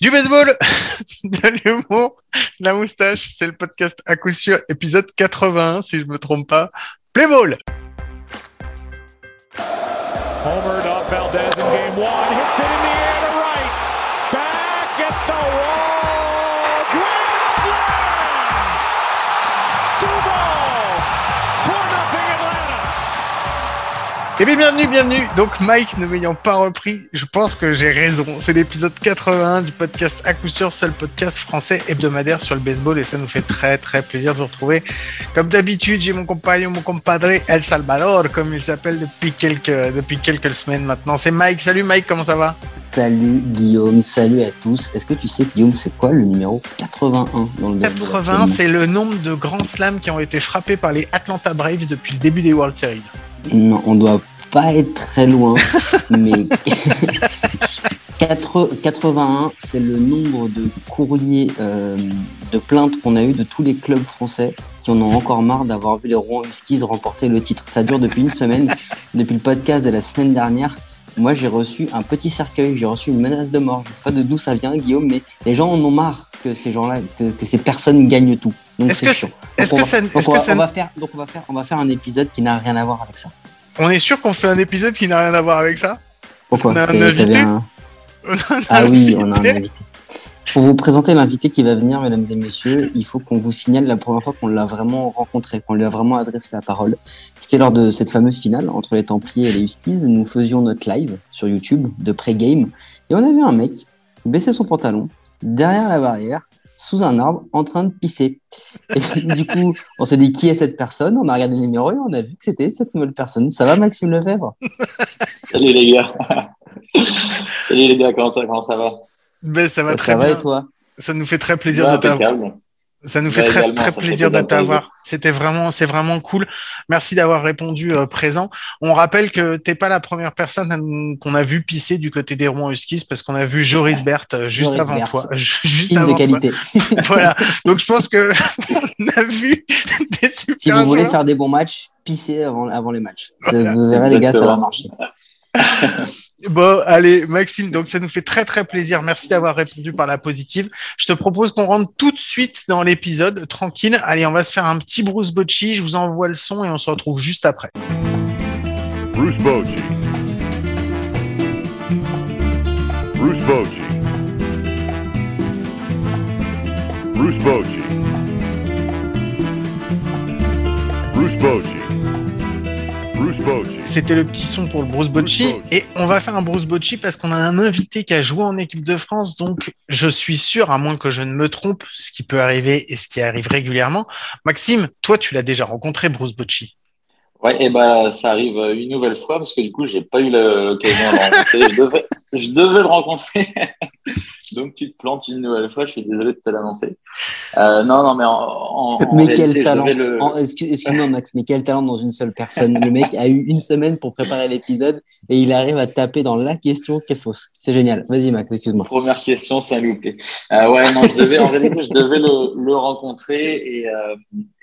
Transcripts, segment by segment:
Du baseball, de l'humour, la moustache, c'est le podcast à coup sûr, épisode 81, si je me trompe pas. Play ball! Valdez game one, it in the air Eh bien, bienvenue, bienvenue. Donc, Mike ne m'ayant pas repris, je pense que j'ai raison. C'est l'épisode 81 du podcast à coup sûr, seul podcast français hebdomadaire sur le baseball et ça nous fait très très plaisir de vous retrouver. Comme d'habitude, j'ai mon compagnon, mon compadre El Salvador, comme il s'appelle depuis quelques, depuis quelques semaines maintenant. C'est Mike. Salut Mike, comment ça va? Salut Guillaume, salut à tous. Est-ce que tu sais Guillaume, c'est quoi le numéro 81 dans le baseball 80, c'est le nombre de grands slams qui ont été frappés par les Atlanta Braves depuis le début des World Series. Non, on doit pas être très loin, mais 81, c'est le nombre de courriers euh, de plaintes qu'on a eu de tous les clubs français qui en ont encore marre d'avoir vu les Rouen Huskies remporter le titre. Ça dure depuis une semaine, depuis le podcast de la semaine dernière. Moi, j'ai reçu un petit cercueil, j'ai reçu une menace de mort. Je sais pas de d'où ça vient, Guillaume, mais les gens en ont marre que ces gens-là, que, que ces personnes gagnent tout. Donc que, chiant. donc on va faire, on va faire un épisode qui n'a rien à voir avec ça. On est sûr qu'on fait un épisode qui n'a rien à voir avec ça Pourquoi On a un invité un- On a un Ah oui, on a un invité. invité. Pour vous présenter l'invité qui va venir, mesdames et messieurs, il faut qu'on vous signale la première fois qu'on l'a vraiment rencontré, qu'on lui a vraiment adressé la parole. C'était lors de cette fameuse finale entre les Templiers et les Huskies. Nous faisions notre live sur YouTube de pré-game et on a vu un mec baisser son pantalon derrière la barrière, sous un arbre, en train de pisser. Et donc, du coup, on s'est dit qui est cette personne? On a regardé le numéro et on a vu que c'était cette nouvelle personne. Ça va, Maxime Lefebvre? Salut les gars. Salut les gars, comment, comment ça va? Ben, ça va très Ça va bien. et toi? Ça nous fait très plaisir Ouais, de t'avoir. Ça nous fait très, plaisir de t'avoir. C'était vraiment, c'est vraiment cool. Merci d'avoir répondu euh, présent. On rappelle que t'es pas la première personne qu'on a vu pisser du côté des Rouen Huskies parce qu'on a vu Joris Bert euh, juste Joris avant toi. Juste Signe avant de qualité. toi. Voilà. Donc je pense que on a vu des super Si vous voulez joueurs. faire des bons matchs, pissez avant, avant les matchs. Vous verrez, les gars, ça va marcher. Bon, allez, Maxime, donc ça nous fait très très plaisir. Merci d'avoir répondu par la positive. Je te propose qu'on rentre tout de suite dans l'épisode, tranquille. Allez, on va se faire un petit Bruce Bocci. Je vous envoie le son et on se retrouve juste après. Bruce Bochy. Bruce Bochy. Bruce Bochy. Bruce Bochy. C'était le petit son pour le. Bruce Bocci. Et on va faire un Bruce Bocci parce qu'on a un invité qui a joué en équipe de France. Donc, je suis sûr, à moins que je ne me trompe, ce qui peut arriver et ce qui arrive régulièrement. Maxime, toi, tu l'as déjà rencontré, Bruce Bocci. Ouais, et ben ça arrive une nouvelle fois parce que du coup, j'ai pas eu l'occasion de le rencontrer. Je devais, je devais le rencontrer. Donc tu te plantes une nouvelle fois. Je suis désolé de te l'annoncer. Euh, non, non, mais en, en, mais quel talent. le- En- excuse- Excuse-moi, Max, mais quel talent dans une seule personne. Le mec a eu une semaine pour préparer l'épisode et il arrive à taper dans la question qui est fausse. C'est génial. Vas-y, Max, excuse-moi. Première question, c'est un loupé. Euh, ouais, non, je devais, en réalité, je devais le, le rencontrer et, euh,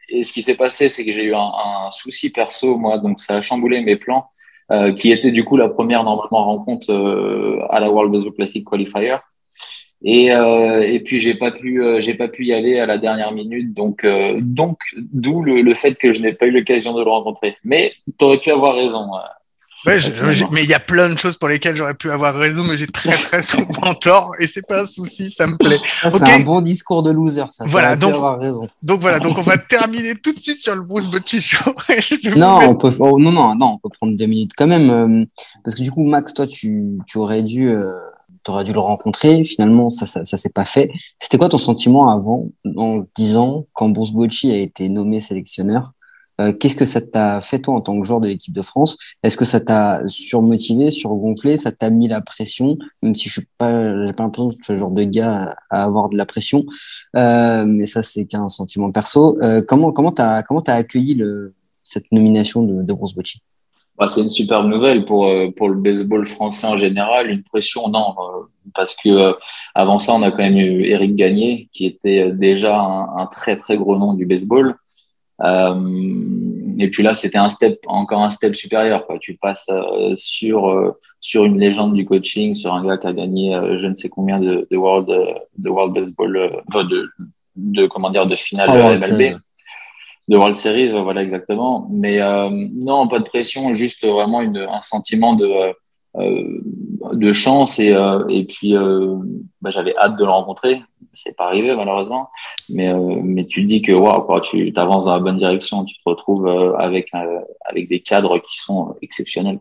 et ce qui s'est passé, c'est que j'ai eu un, un souci perso, moi, donc ça a chamboulé mes plans, euh, qui était du coup la première normalement rencontre euh, à la World Baseball Classic Qualifier. Et, euh, et puis j'ai pas pu, euh, j'ai pas pu y aller à la dernière minute, donc euh, donc d'où le, le fait que je n'ai pas eu l'occasion de le rencontrer. Mais tu aurais pu avoir raison. Ouais, je- je- mais il y a plein de choses pour lesquelles j'aurais pu avoir raison, mais j'ai très très souvent tort et c'est pas un souci, ça me plaît. Ça, C'est un bon discours de loser, ça. Voilà, donc- avoir raison. Donc voilà, donc on va terminer tout de suite sur le Bruce Bocci Show. Non, mettre- on peut, oh, non, non, non, on peut prendre deux minutes quand même. euh, parce que du coup, Max, toi, tu, tu aurais dû, euh, t'aurais dû le rencontrer. Finalement, ça, ça, ça s'est pas fait. C'était quoi ton sentiment avant, en disant, quand Bruce Bocci a été nommé sélectionneur? Euh, Qu'est-ce que ça t'a fait toi en tant que joueur de l'équipe de France? Est-ce que ça t'a surmotivé, surgonflé? Ça t'a mis la pression? Même si je suis pas, j'ai pas l'impression que tu es le genre de gars à avoir de la pression, euh, mais ça c'est qu'un sentiment perso. Euh, comment comment t'as comment t'as accueilli le cette nomination de, de Bruce Bocci Bah, c'est une superbe nouvelle pour euh, pour le baseball français en général. Une pression, non, euh, parce que avant ça, on a quand même eu Eric Gagné, qui était déjà un, un très très gros nom du baseball. Euh, et puis là, c'était un step, encore un step supérieur. Quoi. Tu passes euh, sur, euh, sur une légende du coaching, sur un gars qui a gagné euh, je ne sais combien de, de World, de World Baseball, de, de, comment dire, de finale Ah, de MLB, de World Series, voilà exactement. Mais non, pas de pression, juste vraiment une, un sentiment de, de chance et, et puis bah, j'avais hâte de le rencontrer c'est pas arrivé malheureusement. Mais, euh, mais tu dis que waouh, tu avances dans la bonne direction, tu te retrouves euh, avec, euh, avec des cadres qui sont exceptionnels.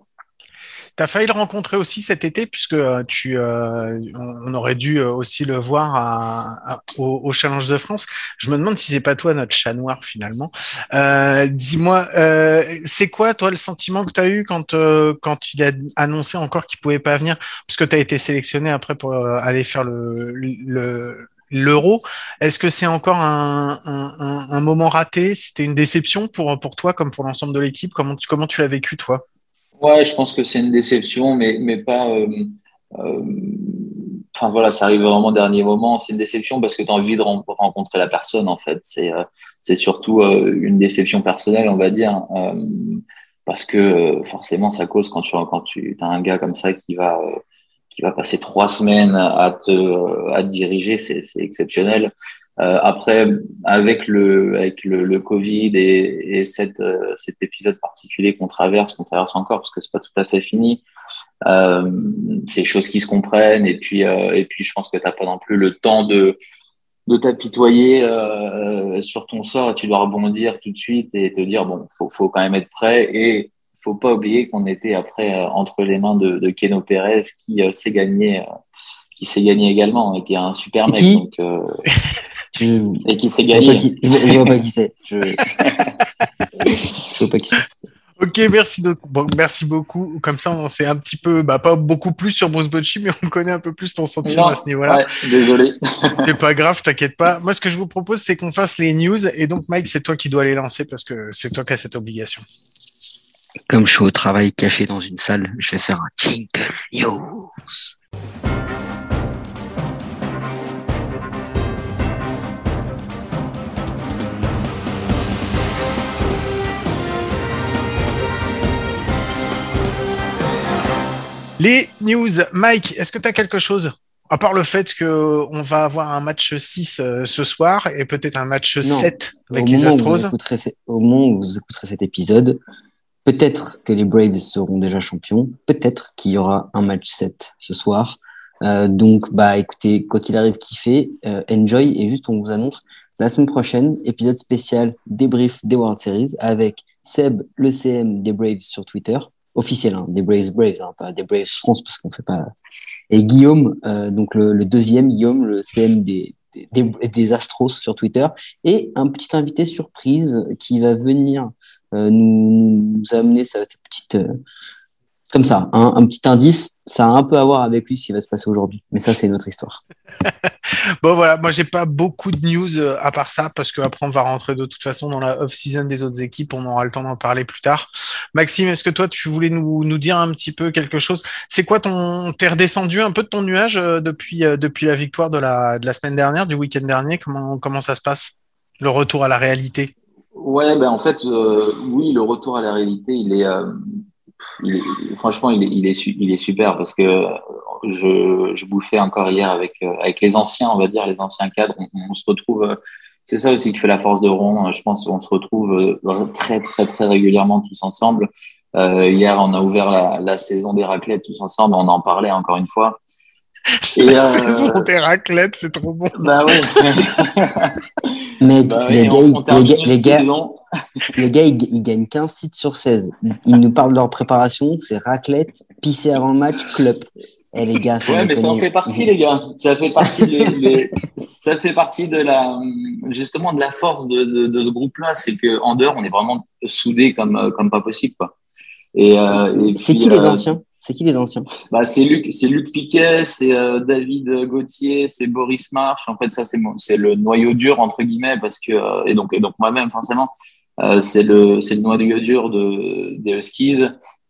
Tu as failli le rencontrer aussi cet été, puisque tu, on aurait dû aussi le voir au, Challenge de France. Je me demande si c'est pas toi notre chat noir finalement. Dis-moi, c'est quoi toi le sentiment que tu as eu quand, quand il a annoncé encore qu'il pouvait pas venir, puisque tu as été sélectionné après pour aller faire le, le l'euro. Est-ce que c'est encore un, moment raté? C'était une déception pour, pour toi comme pour l'ensemble de l'équipe? Comment tu, comment tu l'as vécu toi? Ouais, je pense que c'est une déception, mais, mais pas. Euh, euh, enfin voilà, ça arrive vraiment au dernier moment. C'est une déception parce que tu as envie de rencontrer la personne en fait. C'est euh, surtout une déception personnelle, on va dire, parce que forcément ça cause quand tu quand tu as un gars comme ça qui va qui va passer trois semaines à te, à diriger, c'est exceptionnel. Euh, après, avec le, avec le, Covid et, et euh, cet épisode particulier qu'on traverse, qu'on traverse encore, parce que c'est pas tout à fait fini, euh, c'est choses qui se comprennent. Et puis, euh, et puis, je pense que t'as pas non plus le temps de, de t'apitoyer sur ton sort. Tu dois rebondir tout de suite et te dire bon, faut, faut quand même être prêt et faut pas oublier qu'on était après euh, entre les mains de, de Keno Pérez qui euh, s'est gagné, euh, qui s'est gagné également et qui est un super mec. Donc, je... et qui s'est gagné. Je vois pas qui c'est. Je... je vois pas qui c'est. Ok, merci, donc, bon, merci beaucoup. Comme ça, on sait un petit peu, bah, pas beaucoup plus sur Bruce Bocci, mais on connaît un peu plus ton sentiment Non, à ce niveau-là. ouais, désolé. C'est pas grave, t'inquiète pas. Moi, ce que je vous propose, c'est qu'on fasse les news. Et donc, Mike, c'est toi qui dois les lancer parce que c'est toi qui as cette obligation. Comme je suis au travail caché dans une salle, je vais faire un jingle news. Les news. Mike, est-ce que tu as quelque chose? À part le fait qu'on va avoir un match 6 euh, ce soir et peut-être un match Non. 7 avec au les vous Astros? écouterez au moment où vous écouterez cet épisode, peut-être que les Braves seront déjà champions, peut-être qu'il y aura un match 7 ce soir. Euh, donc, bah, écoutez, quand il arrive, kiffez, euh, enjoy, et juste on vous annonce la semaine prochaine, épisode spécial débrief des World Series avec Seb, le CM des Braves sur Twitter, officiel, hein, des Braves Braves, hein, pas des Braves France parce qu'on fait pas. Et Guillaume, euh, donc le, le deuxième Guillaume, le CM des, des, des Astros sur Twitter, et un petit invité surprise qui va venir nous, nous amener sa petite euh, comme ça, hein, un petit indice, ça a un peu à voir avec lui ce qui va se passer aujourd'hui. Mais ça, c'est une autre histoire. Bon voilà, moi j'ai pas beaucoup de news euh, à part ça parce que après on va rentrer de toute façon dans la off-season des autres équipes, on aura le temps d'en parler plus tard. Maxime, est-ce que toi tu voulais nous, nous dire un petit peu quelque chose? C'est quoi ton t'es redescendu un peu de ton nuage euh, depuis euh, depuis la victoire de la de la semaine dernière, du week-end dernier? Comment comment ça se passe? Le retour à la réalité? Ouais, ben en fait, euh, oui, le retour à la réalité, il est, euh, franchement, il est, il est, il est super parce que euh, je, je bouffais encore hier avec, euh, avec les anciens, on va dire, les anciens cadres. On, se retrouve, c'est ça aussi qui fait la force de Ron. Je pense qu'on se retrouve très, très, très régulièrement tous ensemble. Euh, hier, on a ouvert la, la saison des raclettes tous ensemble. On en parlait encore une fois. Et, La euh, saison des raclettes, c'est trop bon. bah ouais. Mec, Bah les, oui, gars, on- ils- on les, gars, les, une gars, saison. les gars, ils, ils gagnent 15 titres sur 16. Ils, nous parlent de leur préparation, c'est raclette, pisser avant le match, club. Eh les gars, sans Ouais, mais ça en fait partie, les gars. Ça fait partie de, de- ça fait partie de la, justement, de la force de, de, de ce groupe-là. C'est que en dehors, on est vraiment soudés comme, euh, comme pas possible, quoi. Et, euh, et C'est qui les euh, anciens? C'est qui les anciens? Bah, c'est Luc, Luc Piquet, c'est euh, David Gauthier, c'est Boris March. En fait, ça c'est le noyau dur entre guillemets parce que euh, et donc et donc moi-même forcément, euh, c'est le noyau dur de des Huskies.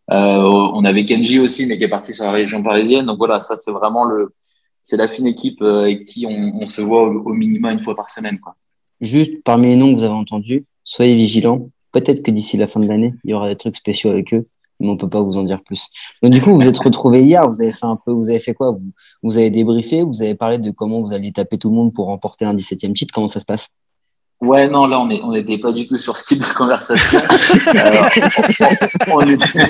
On avait Kenji aussi, mais qui est parti sur la région parisienne. Donc voilà, ça c'est vraiment le c'est la fine équipe avec qui on, on se voit au, au minimum une fois par semaine, quoi. Juste parmi les noms que vous avez entendus, soyez vigilants. peut-être que d'ici la fin de l'année, il y aura des trucs spéciaux avec eux, mais on peut pas vous en dire plus. Donc du coup, vous êtes retrouvés hier, vous avez fait un peu, vous avez fait quoi? Vous, vous avez débriefé, vous avez parlé de comment vous alliez taper tout le monde pour remporter un 17e titre. Comment ça se passe? Ouais, non, là, on est, n'était pas du tout sur ce type de conversation. Alors, on, on était...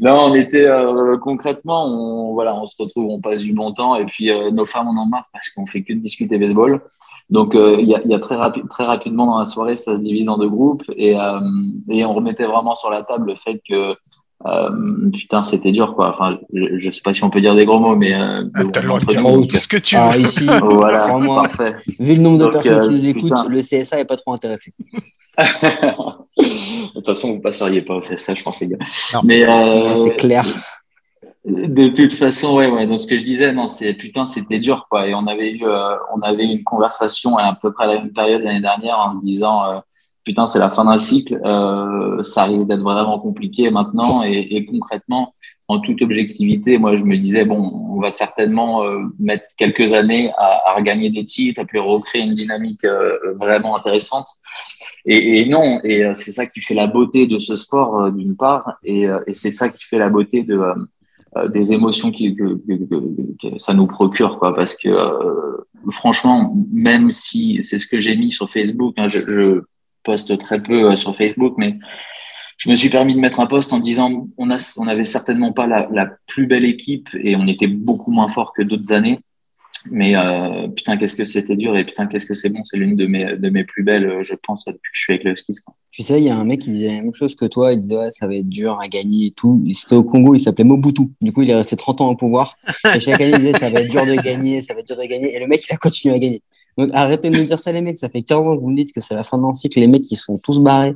non, on était euh, concrètement, on, voilà, on se retrouve, on passe du bon temps, et puis euh, nos femmes, on en marre parce qu'on fait que de discuter baseball. Donc, euh, il y, a, y, a, très, rapide, très rapidement dans la soirée, ça se divise en deux groupes, et, euh, et on remettait vraiment sur la table le fait que euh, putain, c'était dur, quoi. Enfin, je, je, sais pas si on peut dire des gros mots, mais euh, ah, de ce que tu veux. Ah, ici, voilà, parfait. Vu le nombre de donc, personnes qui nous écoutent, putain. le CSA est pas trop intéressé. de toute façon, vous passeriez pas au CSA, je pense, les gars. Non. Mais euh, c'est clair. De toute façon, ouais, ouais. Donc ce que je disais, non, c'est putain, c'était dur, quoi. Et on avait eu, euh, on avait eu une conversation à, peu près à la même période l'année dernière en se disant euh, putain, c'est la fin d'un cycle, euh, ça risque d'être vraiment compliqué maintenant. Et, et, concrètement, en toute objectivité, moi, je me disais, bon, on va certainement euh, mettre quelques années à, à, regagner des titres, à puis recréer une dynamique euh, vraiment intéressante. Et, et non, et euh, c'est ça qui fait la beauté de ce sport, d'une part, et, et c'est ça qui fait la beauté de des émotions qui, que, que, que, ça nous procure, quoi, parce que franchement, même si c'est ce que j'ai mis sur Facebook, hein, je, je poste très peu euh, sur Facebook, mais je me suis permis de mettre un post en disant on a on avait certainement pas la, la plus belle équipe et on était beaucoup moins fort que d'autres années. Mais euh, putain, qu'est-ce que c'était dur et putain, qu'est-ce que c'est bon. C'est l'une de mes, de mes plus belles, euh, je pense, depuis que je suis avec le Huskies. Tu sais, il y a un mec qui disait la même chose que toi. Il disait, ouais, ça va être dur à gagner et tout. C'était au Congo, il s'appelait Mobutu. Du coup, il est resté 30 ans au pouvoir. Et chaque année, il disait, ça va être dur de gagner, ça va être dur de gagner. Et le mec, il a continué à gagner. Donc arrêtez de nous dire ça, les mecs. Ça fait 15 ans que vous me dites que c'est la fin d'un cycle. Les mecs, ils sont tous barrés.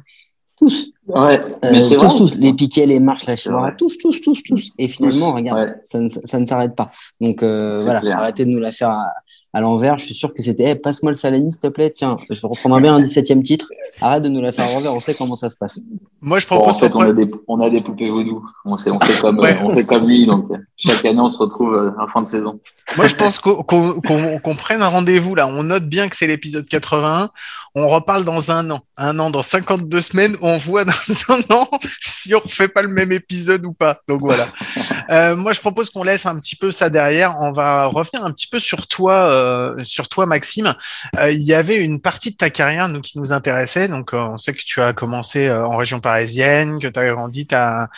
Tous. Ouais, mais euh, tous, vrai. tous. Les piquets, les marches, la chimara, tous, tous, tous, tous. Et finalement, tous. regarde, ouais. ça ne, ça ne s'arrête pas. Donc euh, voilà, clair. arrêtez de nous la faire à, à l'envers. Je suis sûr que c'était, hey, passe-moi le salami, s'il te plaît. Tiens, je reprendrai bien un 17e titre. Arrête de nous la faire à l'envers. On sait comment ça se passe. Moi, je propose. Bon, en fait, on a, des, on a des poupées vaudou. On, sait, on, fait comme, ouais. on fait comme lui. Donc, chaque année, on se retrouve euh, en fin de saison. Moi, je pense qu'on qu qu qu prenne un rendez-vous là. On note bien que c'est l'épisode 81. On reparle dans un an. Un an, dans 52 semaines. On voit dans un an si on fait pas le même épisode ou pas. Donc voilà. euh, moi, je propose qu'on laisse un petit peu ça derrière. On va revenir un petit peu sur toi, euh, sur toi, Maxime. Euh, il y avait une partie de ta carrière nous, qui nous intéressait. Donc, euh, on sait que tu as commencé en région parisienne, que tu as grandi, tu as,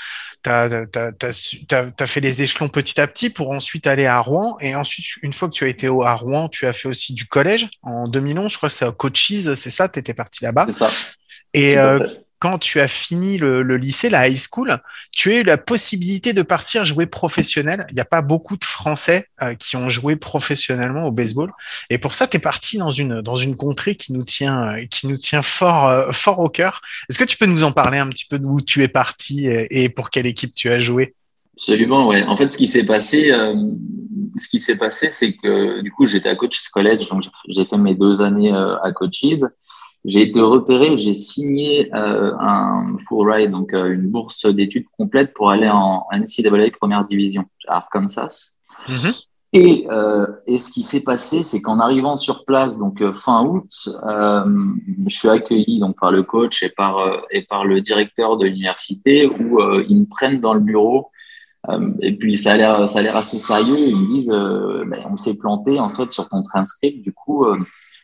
as, fait les échelons petit à petit pour ensuite aller à Rouen. Et ensuite, une fois que tu as été à Rouen, tu as fait aussi du collège en 2011. Je crois que c'est à Coaches, c'est ça, tu étais parti là-bas. C'est ça. Et euh, quand tu as fini le, le, lycée, la high school, tu as eu la possibilité de partir jouer professionnel. Il n'y a pas beaucoup de Français euh, qui ont joué professionnellement au baseball. Et pour ça, tu es parti dans une, dans une contrée qui nous tient, qui nous tient fort, euh, fort au cœur. Est-ce que tu peux nous en parler un petit peu d'où tu es parti et, pour quelle équipe tu as joué? Absolument, ouais. En fait, ce qui s'est passé, euh, ce qui s'est passé, c'est que du coup, j'étais à Coaches College, donc j'ai fait mes deux années euh, à Coaches. J'ai été repéré, j'ai signé euh, un full ride, donc euh, une bourse d'études complète pour aller en NCAA première division à Arkansas. Mm -hmm. Et, euh, et, ce qui s'est passé, c'est qu'en arrivant sur place, donc euh, fin août, euh, je suis accueilli donc par le coach et par et par le directeur de l'université où ils me prennent dans le bureau. et puis ça a l'air ça a l'air assez sérieux. Ils me disent, ben, on s'est planté en fait sur ton transcript. Du coup,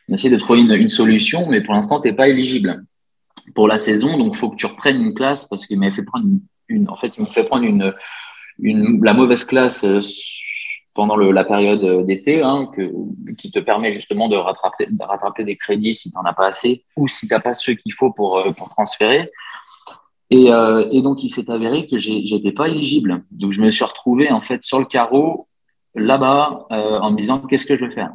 on essaie de trouver une, une solution, mais pour l'instant, tu n'es pas éligible pour la saison. Donc, il faut que tu reprennes une classe parce qu'il m'a fait prendre une, en fait, il m'a fait prendre une, une, la mauvaise classe pendant le, la période d'été, hein, que, qui te permet justement de rattraper, de rattraper des crédits si tu n'en as pas assez ou si tu n'as pas ceux qu'il faut pour, pour transférer. Et, euh, et donc, il s'est avéré que j'étais pas éligible. Donc, je me suis retrouvé en fait sur le carreau là-bas euh, en me disant qu'est-ce que je vais faire?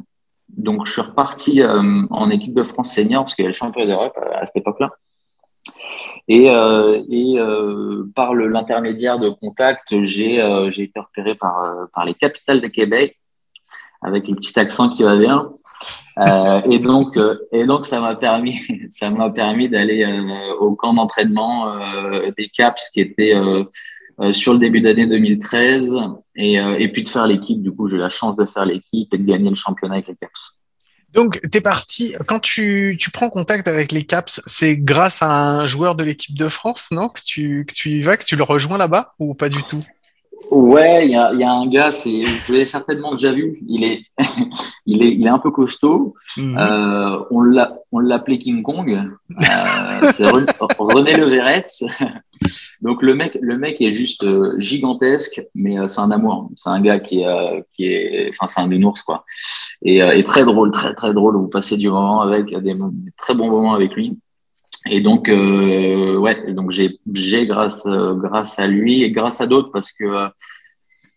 Donc, je suis reparti euh, en équipe de France senior parce qu'il y avait le championnat d'Europe à, à cette époque-là. Et, euh, euh, par l'intermédiaire de contact, j'ai euh, été repéré par, les capitales de Québec avec le petit accent qui va bien. Euh, et donc, ça m'a permis, ça m'a permis d'aller euh, au camp d'entraînement euh, des Caps qui était sur le début d'année 2013, et, et puis de faire l'équipe. Du coup, j'ai eu la chance de faire l'équipe et de gagner le championnat avec les Caps. Donc, t'es parti. Quand tu, tu prends contact avec les Caps, c'est grâce à un joueur de l'équipe de France, non? Que tu, que tu y vas, que tu le rejoins là-bas ou pas du tout? Ouais, il y a, y a, un gars, c'est, vous l'avez certainement déjà vu. Il est, il est, il est un peu costaud. Mhm. Euh, on l'a, on l'appelait King Kong. Euh, c'est René, René Leverret. Donc le mec, le mec est juste euh, gigantesque, mais euh, c'est un amour. C'est un gars qui, euh, qui est, enfin c'est un nounours quoi. Et, euh, et très drôle, très très drôle. Vous passez du moment avec des, des très bons moments avec lui. Et donc, euh, ouais, donc j'ai, grâce, euh, grâce à lui et grâce à d'autres parce que euh,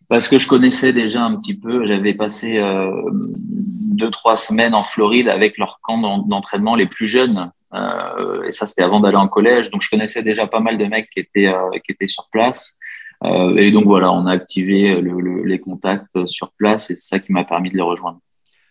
parce que je connaissais déjà un petit peu. J'avais passé euh, deux trois semaines en Floride avec leur camp d'en- d'entraînement les plus jeunes. Euh, et ça, c'était avant d'aller en collège. Donc, je connaissais déjà pas mal de mecs qui étaient euh, qui étaient sur place. Euh, et donc voilà, on a activé le, le- les contacts sur place et c'est ça qui m'a permis de les rejoindre.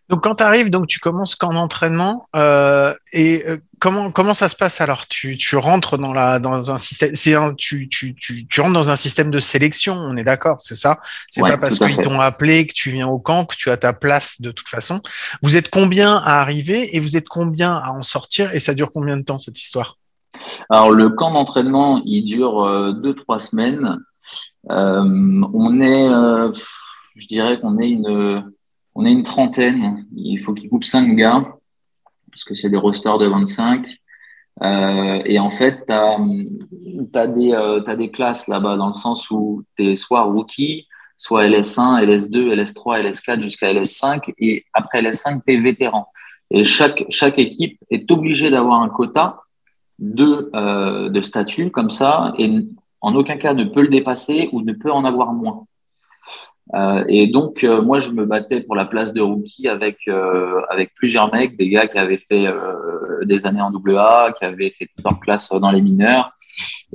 Donc, quand tu arrives, donc tu commences qu'en entraînement. euh, et euh, comment comment ça se passe alors? Tu, tu rentres dans la dans un système. C'est un, tu, tu, tu, tu rentres dans un système de sélection. On est d'accord, c'est ça? C'est Ouais, pas parce qu'ils t'ont appelé que tu viens au camp que tu as ta place de toute façon. Vous êtes combien à arriver et vous êtes combien à en sortir? Et ça dure combien de temps cette histoire? Alors le camp d'entraînement, il dure euh, deux trois semaines. Euh, on est, euh, je dirais qu'on est une, on est une trentaine. Il faut qu'ils coupent cinq gars parce que c'est des rosters de 25. Euh, et en fait, tu as, euh, des classes là-bas dans le sens où tu es soit rookie, soit LS1, LS2, LS3, LS4 jusqu'à LS5. Et après LS5, tu es vétéran. Et chaque, équipe est obligée d'avoir un quota de, euh, de statut comme ça et en aucun cas ne peut le dépasser ou ne peut en avoir moins. Euh, et donc, euh, moi, je me battais pour la place de rookie avec, euh, avec plusieurs mecs, des gars qui avaient fait des années en AA, qui avaient fait toute leur classe dans les mineurs.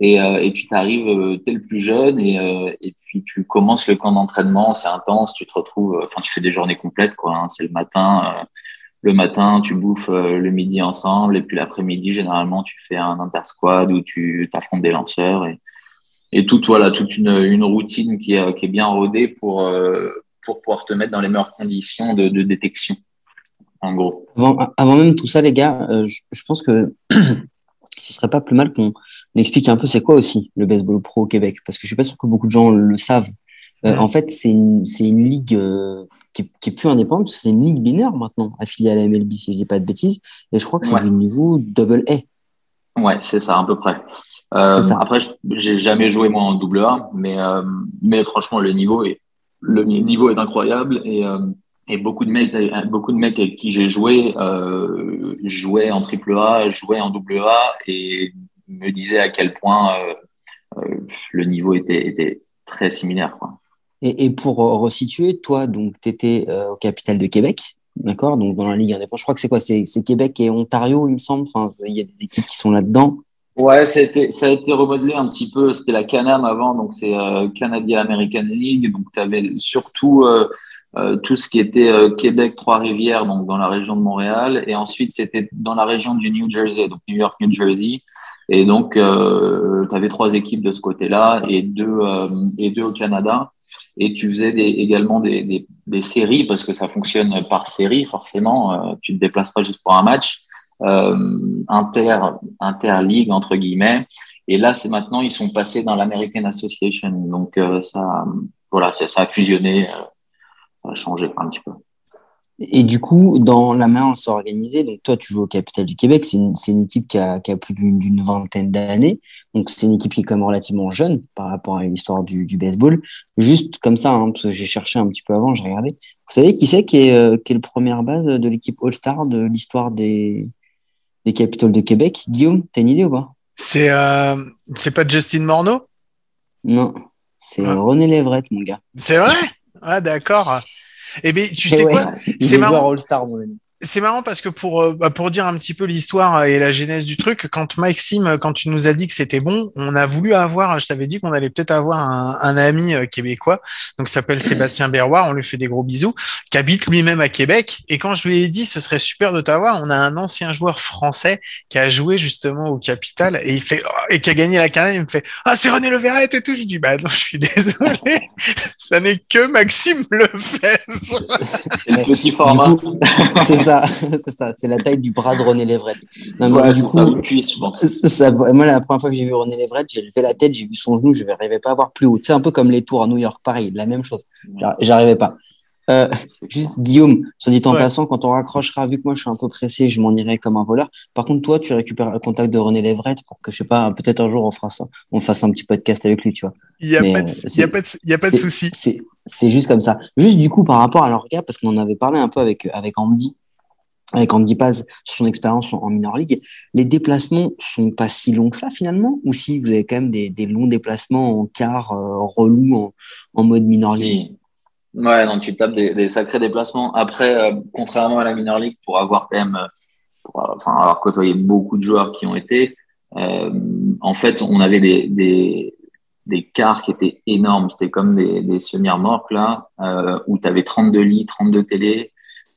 Et, euh, et puis, tu arrives, euh, tu le plus jeune et, euh, et puis tu commences le camp d'entraînement, c'est intense, tu te retrouves, enfin, tu fais des journées complètes, quoi. hein. c'est le matin. le matin, tu bouffes le midi ensemble, et puis l'après-midi, généralement, tu fais un intersquad où tu t'affrontes des lanceurs et, et toute voilà toute une, une routine qui est, qui est bien rodée pour euh, pour pouvoir te mettre dans les meilleures conditions de, de détection. En gros. Avant, avant même tout ça, les gars, euh, je, je pense que ce serait pas plus mal qu'on explique un peu c'est quoi aussi le baseball pro au Québec, parce que je suis pas sûr que beaucoup de gens le savent. Euh, Ouais. En fait, c'est une, c'est une ligue euh, qui, est, qui est plus indépendante, c'est une ligue binaire maintenant, affiliée à la MLB, si je dis pas de bêtises, et je crois que c'est Ouais. du niveau double A. Ouais, c'est ça à peu près. Euh. Après, je- j'ai jamais joué moi en double A, mais euh, mais franchement le niveau est le niveau est incroyable et euh, et beaucoup de mecs beaucoup de mecs avec qui j'ai joué euh, jouaient en triple A, jouaient en double A et me disaient à quel point le niveau était était très similaire. Quoi. Et, et pour resituer, toi, donc, tu étais au capital de Québec, d'accord Donc, dans la Ligue indépendante, je crois que c'est quoi? C'est Québec et Ontario, il me semble. Enfin, il y a des équipes qui sont là-dedans. Ouais, ça a été, remodelé un petit peu. C'était la Canam avant, donc c'est euh, Canadian American League. Donc tu avais surtout euh, euh, tout ce qui était euh, Québec, Trois-Rivières, donc dans la région de Montréal. Et ensuite, c'était dans la région du New Jersey, donc New York, New Jersey. Et donc, tu avais trois équipes de ce côté-là et deux, et deux au Canada. Et tu faisais également des, des, séries parce que ça fonctionne par série, forcément. Tu te déplaces pas juste pour un match. Euh, inter, interligue entre guillemets. Et là, c'est maintenant, ils sont passés dans l'American Association. Donc, euh, ça, voilà, ça, a fusionné, euh, ça a changé un petit peu. Et du coup, dans la main, on s'est organisé. Donc, toi, tu joues au Capital du Québec. C'est une, une équipe qui a, qui a plus d'une vingtaine d'années. Donc, c'est une équipe qui est quand même relativement jeune par rapport à l'histoire du, du baseball. Juste comme ça, hein, parce que j'ai cherché un petit peu avant, j'ai regardé. Vous savez qui c'est qui est, euh, qui est le première base de l'équipe All-Star de l'histoire des, des Capitals de Québec? Guillaume, t'as une idée ou pas? C'est euh, c'est pas Justin Morneau? Non. C'est Ah. René Lévrette, mon gars. C'est vrai? Ah d'accord. Eh bien, tu Eh sais ouais. quoi? C'est est marrant. All-Star, mon ami. C'est marrant parce que pour euh, bah, pour dire un petit peu l'histoire et la genèse du truc, quand Maxime, quand tu nous as dit que c'était bon, on a voulu avoir, je t'avais dit qu'on allait peut-être avoir un, un ami euh, québécois, donc s'appelle Sébastien Berroir, on lui fait des gros bisous, qui habite lui-même à Québec. Et quand je lui ai dit ce serait super de t'avoir, on a un ancien joueur français qui a joué justement au Capital et il fait oh, et qui a gagné la carrière, il me fait ah c'est René Leverret et tout. Je dis bah non, je suis désolé, ça n'est que Maxime Lefebvre. C'est le petit format. C'est ça. Ça, c'est ça, c'est la taille du bras de René Lévret. Non, mais Ouais, du coup, ça, une cuisse, je pense. c'est ça. moi, la première fois que j'ai vu René Lévret, j'ai levé la tête, j'ai vu son genou, je n'arrivais pas à voir plus haut. C'est un peu comme les tours à New York, pareil, la même chose. J'ar- J'arrivais pas. Euh, juste Guillaume, soit dit en Ouais. passant, quand on raccrochera, vu que moi je suis un peu pressé, je m'en irai comme un voleur. Par contre, toi, tu récupères le contact de René Lévret pour que, je sais pas, peut-être un jour on fera ça, on fasse un petit podcast avec lui, tu vois. Il n'y a, pas de- euh, y a c'est- pas de, il y a pas de souci. C'est, c'est juste comme ça. Juste du coup, par rapport à leur gars, parce qu'on en avait parlé un peu avec, avec Andy, avec Andy Paz sur son expérience en, minor league, les déplacements sont pas si longs que ça finalement, ou si vous avez quand même des, longs déplacements en quart euh, relou en, mode minor league? Si. Ouais, donc tu tapes des, sacrés déplacements. Après, euh, contrairement à la Minor League, pour avoir quand même, euh, pour, euh, enfin, avoir côtoyé beaucoup de joueurs qui ont été, en fait, on avait des, des, quarts qui étaient énormes. C'était comme des, semi-remorques, là, où tu avais 32 lits, 32 télés,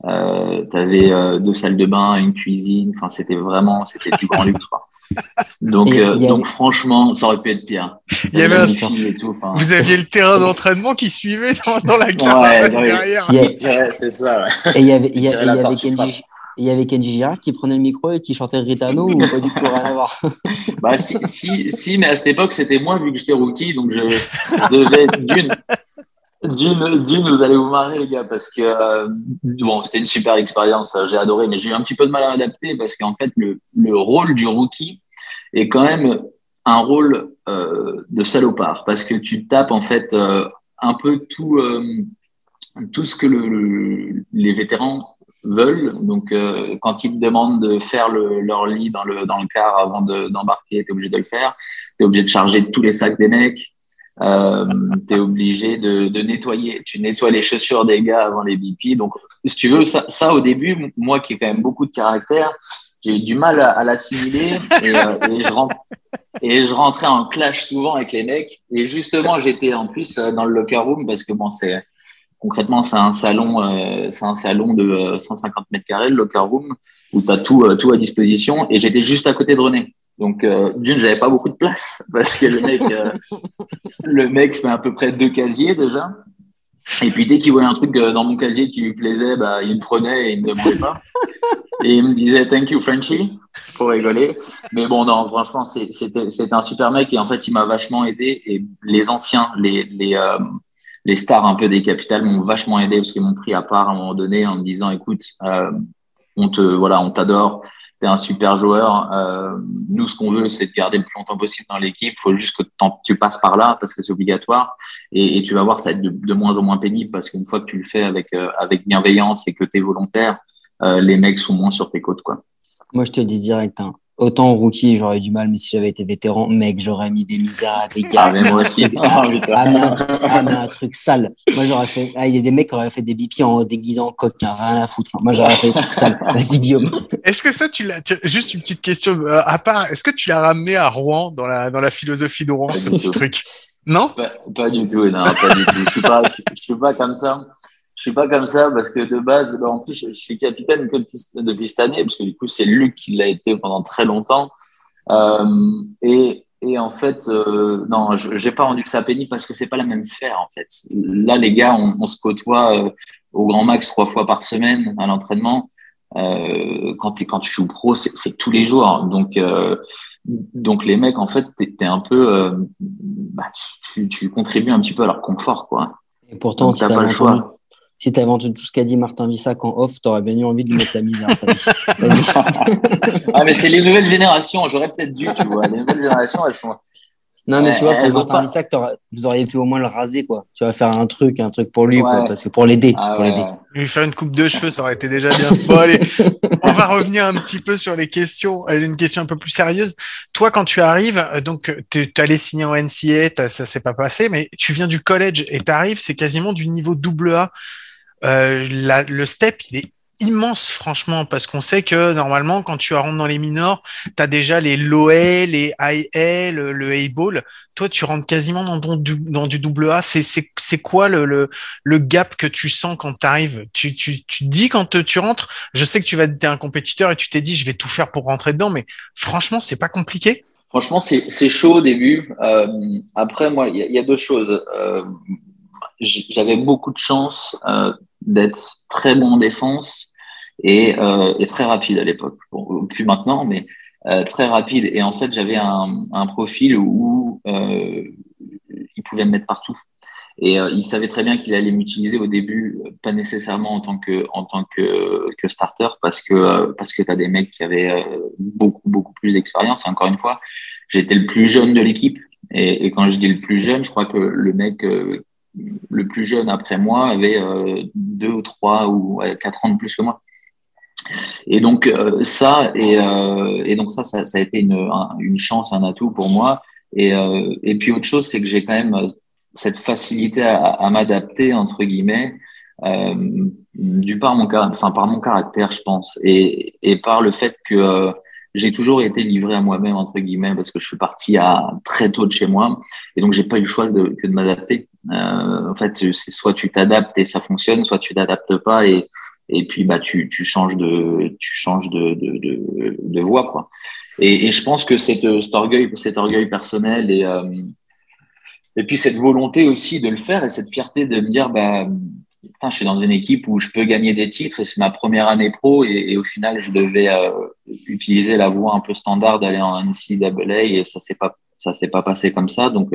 euh, tu avais euh, deux salles de bain, une cuisine. Enfin, c'était vraiment, c'était du grand luxe, quoi. Donc, Et euh, donc franchement, ça aurait pu être pire. Il y avait un- wifi et tout. Enfin, Vous aviez le terrain d'entraînement qui suivait dans, dans la caravane ouais. derrière. A- c'est ça, ouais. Et il y avait, il y, a- y Kenji, il y avait Kenji Girac qui prenait le micro et qui chantait Ritano ou pas du tout rien à voir. Bah, si, si, si, mais à cette époque, c'était moi, vu que j'étais rookie, donc je, je devais d'une. D'une, vous allez vous marrer, les gars, parce que euh, bon, c'était une super expérience, j'ai adoré, mais j'ai eu un petit peu de mal à adapter parce qu'en fait, le, le rôle du rookie est quand même un rôle euh, de salopard parce que tu tapes en fait euh, un peu tout, euh, tout ce que le, le- les vétérans veulent. Donc, euh, quand ils te demandent de faire le, leur lit dans le, dans le car avant de- d'embarquer, tu es obligé de le faire. Tu es obligé de charger tous les sacs des mecs. Euh, tu obligé de, nettoyer. Tu nettoies les chaussures des gars avant les BP. Donc, si tu veux, ça, au début, moi qui ai quand même beaucoup de caractère, j'ai eu du mal à, l'assimiler et, euh, et je rentrais en clash souvent avec les mecs. Et justement, j'étais en plus euh, dans le locker room parce que bon, c'est concrètement c'est un salon, euh, c'est un salon de euh, 150 mètres carrés, le locker room, où tu as tout, tout à disposition. Et j'étais juste à côté de René. Donc euh, d'une, j'avais pas beaucoup de place parce que le mec, euh, le mec fait à peu près deux casiers déjà. Et puis dès qu'il voyait un truc euh, dans mon casier qui lui plaisait, bah, il le prenait et il me demandait pas. Et il me disait thank you Frenchy pour rigoler. Mais bon, non, franchement, c'est- c'était un super mec et en fait, il m'a vachement aidé. Et les anciens, les, les, euh, les stars un peu des capitales m'ont vachement aidé parce qu'ils m'ont pris à part à un moment donné en me disant écoute, on te voilà, on t'adore, un super joueur. Euh, nous, ce qu'on veut, c'est de garder le plus longtemps possible dans l'équipe. faut juste que tu passes par là parce que c'est obligatoire. Et, tu vas voir, ça va être de, de moins en moins pénible parce qu'une fois que tu le fais avec, euh, avec bienveillance et que tu es volontaire, euh, les mecs sont moins sur tes côtes. Quoi. Moi, je te dis direct, hein, autant rookie, j'aurais eu du mal, mais si j'avais été vétéran, mec, j'aurais mis des misères, des gars. Ah, mais moi aussi. Ah. Ah mais, un truc, ah, mais un truc sale. Moi, j'aurais fait. Ah, il y a des mecs qui auraient fait des bipis en déguisant en coquin, rien à foutre. hein. Moi, j'aurais fait des trucs sales. Vas-y, Guillaume. Est-ce que ça, tu l'as, juste une petite question, euh, à part, est-ce que tu l'as ramené à Rouen, dans la, dans la philosophie de Rouen, ce petit truc? Non? Pas, pas du tout, non, pas du tout. Je suis pas, je, je suis pas comme ça. Je suis pas comme ça parce que de base, bah, en plus, je, je suis capitaine que depuis, depuis cette année parce que du coup, c'est Luc qui l'a été pendant très longtemps. Euh, et, et en fait, euh, non, je j'ai pas rendu ça pénible parce que c'est pas la même sphère en fait. Là, les gars, on, on se côtoie euh, au grand max trois fois par semaine à l'entraînement. Euh, quand, t'es- quand tu joues pro, c'est tous les jours. Donc, donc les mecs, en fait, t'es es un peu, euh, bah, tu, tu contribues un petit peu à leur confort, quoi. Et pourtant, Donc, si t'as pas le choix. Si t'avais entendu tout ce qu'a dit Martin Vissac en off, t'aurais bien eu envie de lui mettre la misère. à ta vie. Vas-y. Ah, mais c'est les nouvelles générations. J'aurais peut-être dû, tu vois. Les nouvelles générations, elles sont. Non, mais Ouais, tu vois, pour Martin pas- Vissac, vous auriez pu au moins le raser, quoi. Tu vas faire un truc, un truc pour lui, quoi, parce que pour l'aider, Ah, pour ouais, l'aider. ouais. Lui faire une coupe de cheveux, ça aurait été déjà bien. Bon, allez, on va revenir un petit peu sur les questions, euh, une question un peu plus sérieuse. Toi, quand tu arrives, euh, donc, tu allais signer en NCA, ça s'est pas passé, mais tu viens du collège et t'arrives, c'est quasiment du niveau double A. Euh, la- le step, il est immense, franchement, parce qu'on sait que normalement, quand tu rentres dans les minors, tu as déjà les low A, les A, le, le A-ball. Toi, tu rentres quasiment dans, ton du, dans du double A. C'est, quoi le, le, le gap que tu sens quand tu arrives tu, tu, tu dis quand tu rentres, je sais que tu vas être un compétiteur et tu t'es dit, je vais tout faire pour rentrer dedans, mais franchement, c'est pas compliqué. Franchement, c'est chaud au début. Euh, après, moi, il y, a- il y a deux choses. Euh, J'avais beaucoup de chance euh, d'être très bon en défense et, euh, et très rapide à l'époque. Bon, plus maintenant, mais euh, très rapide. Et en fait, j'avais un, un, profil où euh, il pouvait me mettre partout. Et euh, il savait très bien qu'il allait m'utiliser au début, pas nécessairement en tant que en tant que, que starter, parce que parce que t'as des mecs qui avaient beaucoup beaucoup plus d'expérience. Et encore une fois, j'étais le plus jeune de l'équipe. Et, et, quand je dis le plus jeune, je crois que le mec le plus jeune après moi avait euh, deux ou trois ou ouais, quatre ans de plus que moi. Et donc euh, ça et, euh, et, donc ça, ça, ça a été une, une, chance, un atout pour moi. Et, et puis autre chose, c'est que j'ai quand même cette facilité à, à m'adapter entre guillemets, du par mon enfin par mon caractère, je pense, et, et par le fait que j'ai toujours été livré à moi-même entre guillemets parce que je suis parti à très tôt de chez moi et donc j'ai pas eu le choix de, que de m'adapter. Euh, en fait, c'est soit tu t'adaptes et ça fonctionne, soit tu t'adaptes pas et et puis bah tu, tu changes de tu changes de de, de, de voie quoi. Et, et, je pense que cet, cet orgueil cet orgueil personnel et euh, et puis cette volonté aussi de le faire et cette fierté de me dire bah putain, je suis dans une équipe où je peux gagner des titres et c'est ma première année pro et, au final je devais euh, utiliser la voie un peu standard d'aller en NCAA et ça s'est pas ça s'est pas passé comme ça donc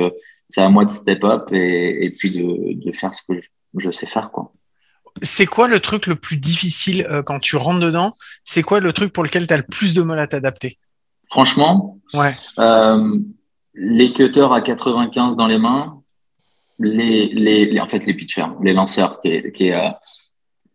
c'est à moi de step up et, et puis de, de, faire ce que je, je sais faire quoi. C'est quoi le truc le plus difficile euh, quand tu rentres dedans? C'est quoi le truc pour lequel tu as le plus de mal à t'adapter? Franchement, ouais. Euh, les cutters à 95 dans les mains, les, les, les, en fait les pitchers, les lanceurs, qui, qui euh,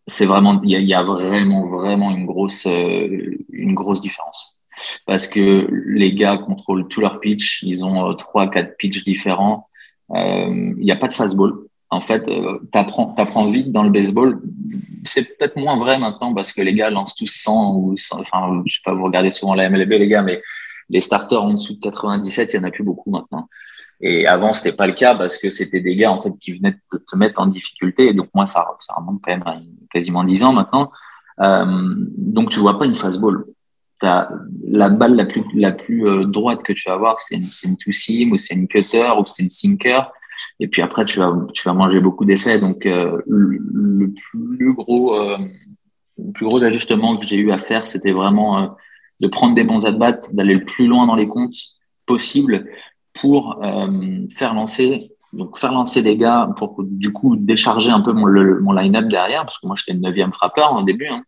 c'est vraiment il y a, y a, vraiment vraiment une grosse une grosse différence parce que les gars contrôlent tous leurs pitch, ils ont euh, trois quatre pitchs différents. Il n'y a pas de fastball. En fait, euh, t'apprends t'apprends vite dans le baseball. C'est peut-être moins vrai maintenant parce que les gars lancent tous 100 ou 100, enfin je sais pas vous regardez souvent la MLB les gars, mais les starters en dessous de 97, il y en a plus beaucoup maintenant. Et avant, c'était pas le cas parce que c'était des gars en fait qui venaient de te mettre en difficulté. Et donc moi, ça, remonte quand même à quasiment dix ans maintenant. Euh, donc tu vois pas une fastball. La balle la plus la plus euh, droite que tu vas avoir, c'est une, une two seam ou c'est une cutter ou c'est une sinker. Et puis après, tu vas tu vas manger beaucoup d'effets. Donc euh, le, plus gros euh, le plus gros ajustement que j'ai eu à faire, c'était vraiment euh, de prendre des bons at bats, d'aller le plus loin dans les comptes possible pour euh, faire lancer donc faire lancer des gars pour du coup décharger un peu mon, mon line-up derrière parce que moi j'étais le neuvième frappeur au début hein.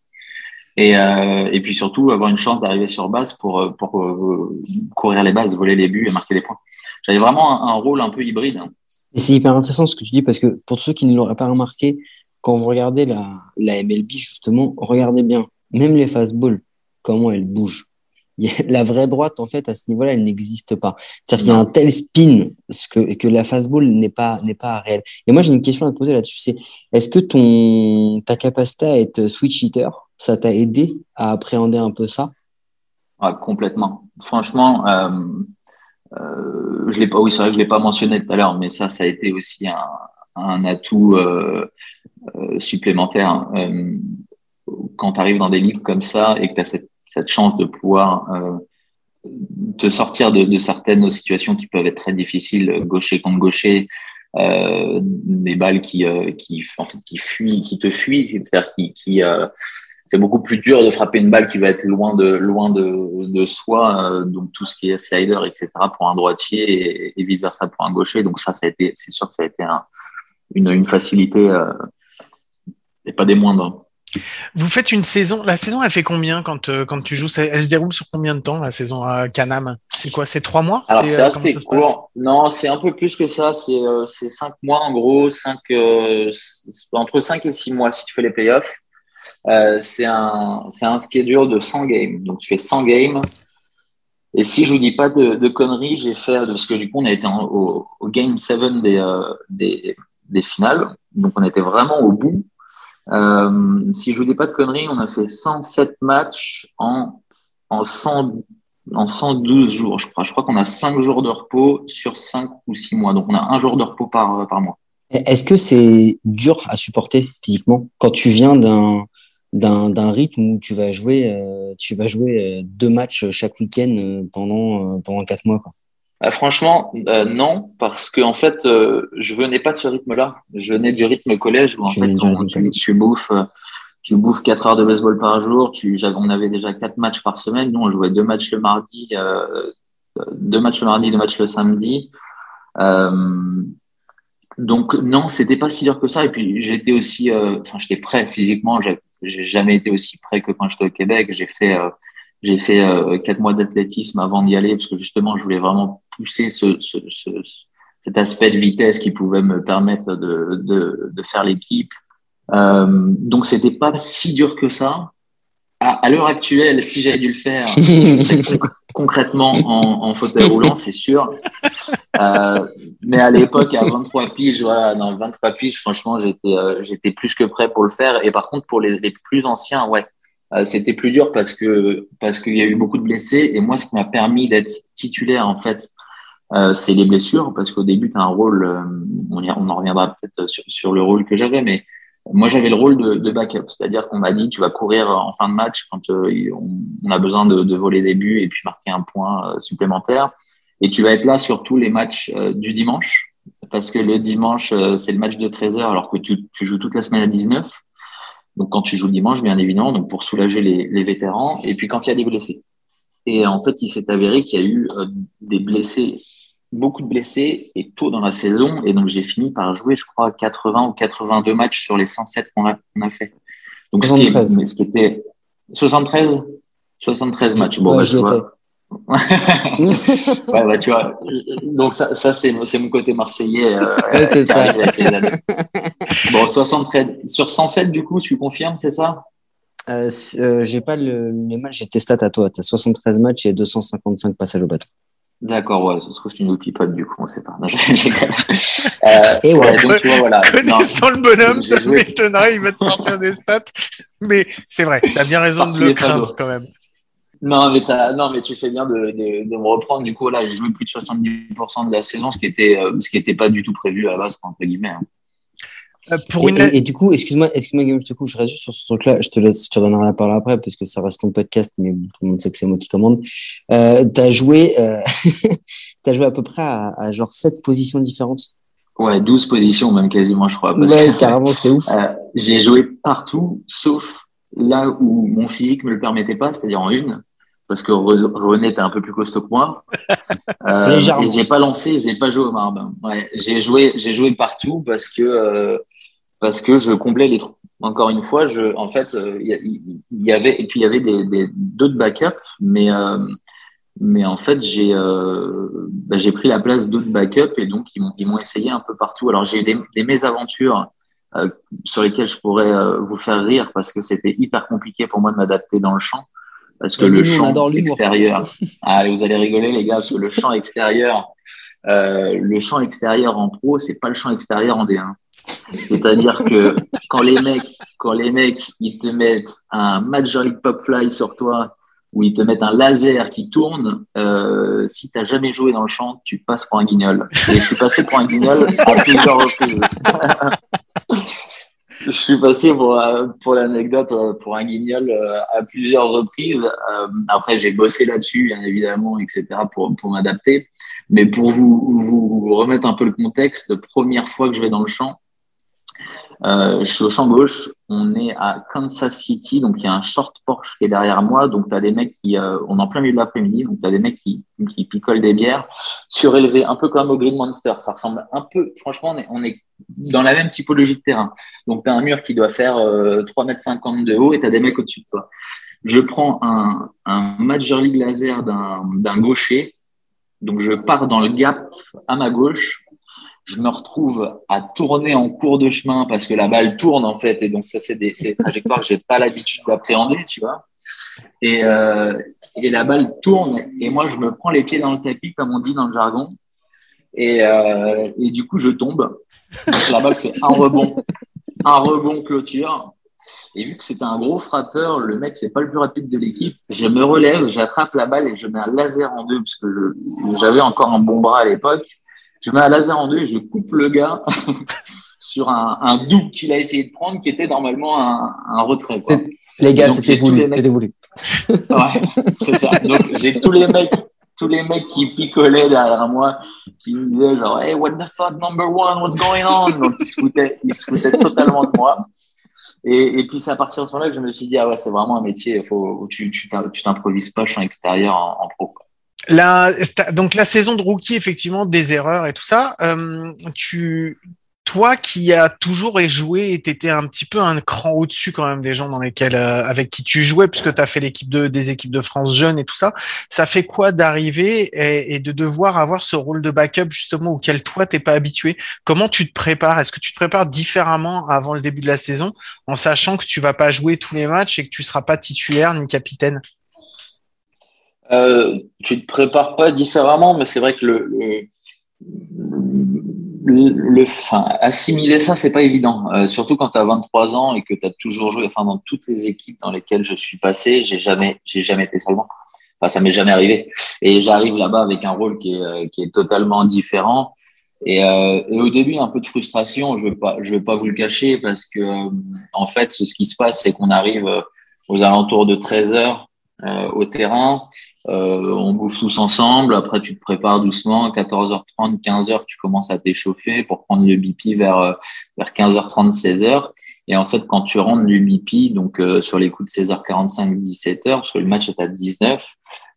Et, euh, et puis surtout avoir une chance d'arriver sur base pour pour euh, courir les bases voler les buts et marquer des points. J'avais vraiment un, rôle un peu hybride. Et c'est hyper intéressant ce que tu dis parce que pour ceux qui ne l'auraient pas remarqué quand vous regardez la, la MLB justement regardez bien même les fastballs comment elles bougent la vraie droite, en fait, à ce niveau-là, elle n'existe pas. C'est-à-dire qu'il y a un tel spin que, que la fastball n'est pas, n'est pas réelle. Et moi, j'ai une question à te poser là-dessus. C'est, est-ce que ton, ta capacité à être switch hitter, ça t'a aidé à appréhender un peu ça? Ah, complètement. Franchement, euh, euh, je l'ai pas, oui, c'est vrai que je l'ai pas mentionné tout à l'heure, mais ça, ça a été aussi un, un atout euh, supplémentaire. Quand tu arrives dans des ligues comme ça et que tu as cette cette chance de pouvoir euh, te sortir de, certaines situations qui peuvent être très difficiles, gaucher contre gaucher, euh, des balles qui, euh, qui, en fait, qui fuient, qui te fuient, c'est-à-dire qui, euh, c'est beaucoup plus dur de frapper une balle qui va être loin de, loin de, de soi, euh, donc tout ce qui est slider, etc., pour un droitier et, vice versa pour un gaucher. Donc ça, ça a été, c'est sûr que ça a été un, une, facilité euh, et pas des moindres. Vous faites une saison. La saison, elle fait combien quand, euh, quand tu joues? Elle se déroule sur combien de temps la saison à Canam? C'est quoi? C'est trois mois? Alors c'est assez court. Non, c'est un peu plus que ça. C'est euh, cinq mois en gros, cinq, euh, entre cinq et six mois si tu fais les playoffs. Euh, c'est un, un schedule de 100 games. Donc tu fais 100 games. Et si je vous dis pas de, de conneries, j'ai fait, parce que du coup on a été en, au, au, game 7 des, des, des finales. Donc on était vraiment au bout. Euh, si je vous dis pas de conneries, on a fait 107 matchs en, en, 100, en 112 jours, je crois. Je crois qu'on a 5 jours de repos sur 5 ou 6 mois. Donc, on a un jour de repos par, par mois. Est-ce que c'est dur à supporter physiquement? Quand tu viens d'un d'un rythme où tu vas jouer euh, tu vas jouer euh, deux matchs chaque week-end euh, pendant pendant quatre mois quoi. Euh, franchement, euh, non, parce que en fait, euh, je venais pas de ce rythme-là. Je venais du rythme collège où en je fait, on, tu, tu, bouffes, tu bouffes 4 heures de baseball par jour. Tu, j'avais- on avait déjà quatre matchs par semaine. Nous, on jouait deux matchs le mardi, euh, deux matchs le mardi, deux matchs le samedi. Euh, donc non, c'était pas si dur que ça. Et puis j'étais aussi, euh, enfin j'étais prêt physiquement. J'ai jamais été aussi prêt que quand j'étais au Québec. J'ai fait, euh, j'ai fait euh, quatre mois d'athlétisme avant d'y aller parce que justement je voulais vraiment pousser ce, ce, ce, cet aspect de vitesse qui pouvait me permettre de, de, faire l'équipe. Euh, donc c'était pas si dur que ça. À, à l'heure actuelle, si j'avais dû le faire, concrètement en, fauteuil roulant, c'est sûr. Euh, mais à l'époque, à 23 piges, voilà, dans 23 piges, franchement, j'étais, euh, j'étais plus que prêt pour le faire. Et par contre, pour les, les plus anciens, ouais, euh, c'était plus dur parce que parce qu'il y a eu beaucoup de blessés. Et moi, ce qui m'a permis d'être titulaire, en fait, euh, c'est les blessures, parce qu'au début, tu as un rôle, euh, on, y- en reviendra peut-être sur, sur le rôle que j'avais, mais moi, j'avais le rôle de, backup, c'est-à-dire qu'on m'a dit, tu vas courir en fin de match quand euh, on, a besoin de, voler des buts et puis marquer un point euh, supplémentaire. Et tu vas être là sur tous les matchs du dimanche, parce que le dimanche, c'est le match de 13 heures, alors que tu, joues toute la semaine à 19. Donc, quand tu joues le dimanche, bien évidemment, donc pour soulager les, les vétérans, et puis quand il y a des blessés. Et en fait, il s'est avéré qu'il y a eu des blessés, beaucoup de blessés, et tôt dans la saison. Et donc, j'ai fini par jouer, je crois, 80 ou 82 matchs sur les 107 qu'on a, fait. Donc, ce qui, est- 73. mais ce qui était 73 73 matchs. Bon, Ouais, bah, tu vois. ouais, bah, tu vois. Donc, ça, ça c'est, mon côté marseillais. euh, c'est ça. Bon, 73. Sur 107, du coup, tu confirmes, c'est ça? Euh, euh, j'ai pas le, les matchs, j'ai tes stats à toi. T'as 73 matchs et 255 passages au bateau. D'accord, ouais, ça se trouve, tu nous pipotes, du coup, on sait pas. Non, Euh, Et ouais. donc, tu vois, voilà. Non, Connaissant le bonhomme, ça m'étonnerait, il va te sortir des stats. Mais c'est vrai, t'as bien raison de le craindre quand même. Non, mais t'as- non, mais tu fais bien de, de, de me reprendre. Du coup, là, j'ai joué plus de 70% de la saison, ce qui était, euh, ce qui était pas du tout prévu à la base, entre guillemets. hein. Euh, Pour Et, une... et- et du coup, excuse-moi, excuse-moi, Guillaume, je te coupe, je reste juste sur ce truc-là. Je te laisse, je te donnerai la parole après parce que ça reste ton podcast, mais tout le monde sait que c'est moi qui commande. Euh, t'as joué, euh, t'as joué à peu près à, à genre sept positions différentes? Ouais, 12 positions, même quasiment, je crois. parce Ouais, que- carrément, c'est ouf. Euh, j'ai joué partout, sauf là où mon physique me le permettait pas, c'est-à-dire en une, parce que Re- René était un peu plus costaud que moi. Euh, j'ai pas lancé, j'ai pas joué au marbre. Ouais, j'ai joué, j'ai joué partout parce que euh, parce que je comblais les trous. Encore une fois, je, en fait, euh, il y, avait et puis il y avait des des- d'autres backups, mais euh, mais en fait, j'ai euh, bah, j'ai pris la place d'autres backups et donc ils m'ont ils m'ont essayé un peu partout. Alors j'ai eu des, des mésaventures euh, sur lesquelles je pourrais euh, vous faire rire parce que c'était hyper compliqué pour moi de m'adapter dans le champ parce que Vas-y, le champ extérieur. Ah, vous allez rigoler les gars parce que le champ extérieur, euh, le champ extérieur en pro, c'est pas le champ extérieur en D1. C'est-à-dire que quand les mecs, quand les mecs, ils te mettent un Major League Pop Fly sur toi, ou ils te mettent un laser qui tourne, euh, si t'as jamais joué dans le champ, tu passes pour un guignol. Et je suis passé pour un guignol à plusieurs reprises. je suis passé pour, euh, pour l'anecdote euh, pour un guignol euh, à plusieurs reprises. Après, j'ai bossé là-dessus, bien évidemment, etc., pour, pour m'adapter. Mais pour vous, vous remettre un peu le contexte, première fois que je vais dans le champ, euh, je suis au champ gauche, on est à Kansas City, donc il y a un short Porsche qui est derrière moi, donc tu as des mecs qui, euh, on est en plein milieu de l'après-midi, donc tu as des mecs qui, qui picolent des bières, surélevés, un peu comme au Green Monster, ça ressemble un peu, franchement, on est, on est dans la même typologie de terrain. Donc tu as un mur qui doit faire euh, 3,50 m de haut et tu as des mecs au-dessus de toi. Je prends un, un Major League laser d'un d'un gaucher, donc je pars dans le gap à ma gauche, je me retrouve à tourner en cours de chemin parce que la balle tourne en fait et donc ça c'est des, trajectoires que j'ai pas l'habitude d'appréhender tu vois. Et, euh, et la balle tourne et moi je me prends les pieds dans le tapis comme on dit dans le jargon et, euh, et du coup je tombe. La balle fait un rebond un rebond clôture. Et vu que c'était un gros frappeur le mec c'est pas le plus rapide de l'équipe je me relève j'attrape la balle et je mets un laser en deux parce que j'avais encore un bon bras à l'époque je mets un laser en deux et je coupe le gars sur un, un double qu'il a essayé de prendre qui était normalement un, un retrait. Quoi. Les gars, c'était voulu, mecs- c'était voulu. Ouais, c'est ça. Donc j'ai tous les mecs, tous les mecs qui picolaient derrière moi, qui me disaient genre Hey, what the fuck, number one, what's going on? Donc ils se foutaient, ils se foutaient totalement de moi. Et, et puis c'est à partir de ce moment-là que je me suis dit ah ouais c'est vraiment un métier. Faut tu tu t'im- tu t'improvises pas champ extérieur en, en pro. quoi. La, donc la saison de rookie, effectivement, des erreurs et tout ça. euh, tu, toi qui as toujours joué et t'étais un petit peu un cran au-dessus quand même des gens dans lesquels, euh, avec qui tu jouais, puisque tu as fait l'équipe de, des équipes de France jeunes et tout ça. Ça fait quoi d'arriver et, et de devoir avoir ce rôle de backup justement auquel toi t'es pas habitué? Comment tu te prépares? Est-ce que tu te prépares différemment avant le début de la saison, en sachant que tu vas pas jouer tous les matchs et que tu seras pas titulaire ni capitaine? Euh, tu te prépares pas différemment, mais c'est vrai que le, le, le, enfin, assimiler ça, c'est pas évident. Euh, surtout quand tu as 23 ans et que tu as toujours joué. Enfin, dans toutes les équipes dans lesquelles je suis passé, j'ai jamais, j'ai jamais été sur le banc. Enfin, ça m'est jamais arrivé. Et j'arrive là-bas avec un rôle qui est, euh, qui est totalement différent. Et, euh, et au début, un peu de frustration. Je vais pas, je vais pas vous le cacher parce que, euh, en fait, ce qui se passe, c'est qu'on arrive euh, aux alentours de 13 heures euh, au terrain. Euh, on bouffe tous ensemble. Après, tu te prépares doucement. 14h30, 15h, tu commences à t'échauffer pour prendre le BP vers, euh, vers 15h30, 16h. Et en fait, quand tu rentres du BP, donc euh, sur les coups de 16h45, 17h, parce que le match est à 19,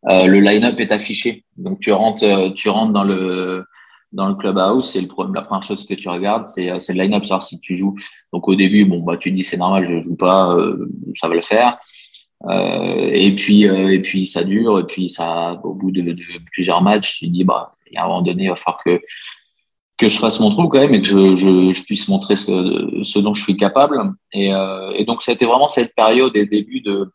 euh, le line-up est affiché. Donc tu rentres, euh, tu rentres dans le dans le clubhouse. C'est le. La première chose que tu regardes, c'est euh, le line-up, si tu joues. Donc au début, bon bah tu dis c'est normal, je joue pas, euh, ça va le faire. Euh, et puis euh, et puis ça dure et puis ça au bout de, plusieurs matchs tu dis bah il y a un moment donné il va falloir que que je fasse mon trou quand même et que je, je, je puisse montrer ce, ce dont je suis capable. Et, euh, et donc ça a été vraiment cette période et début de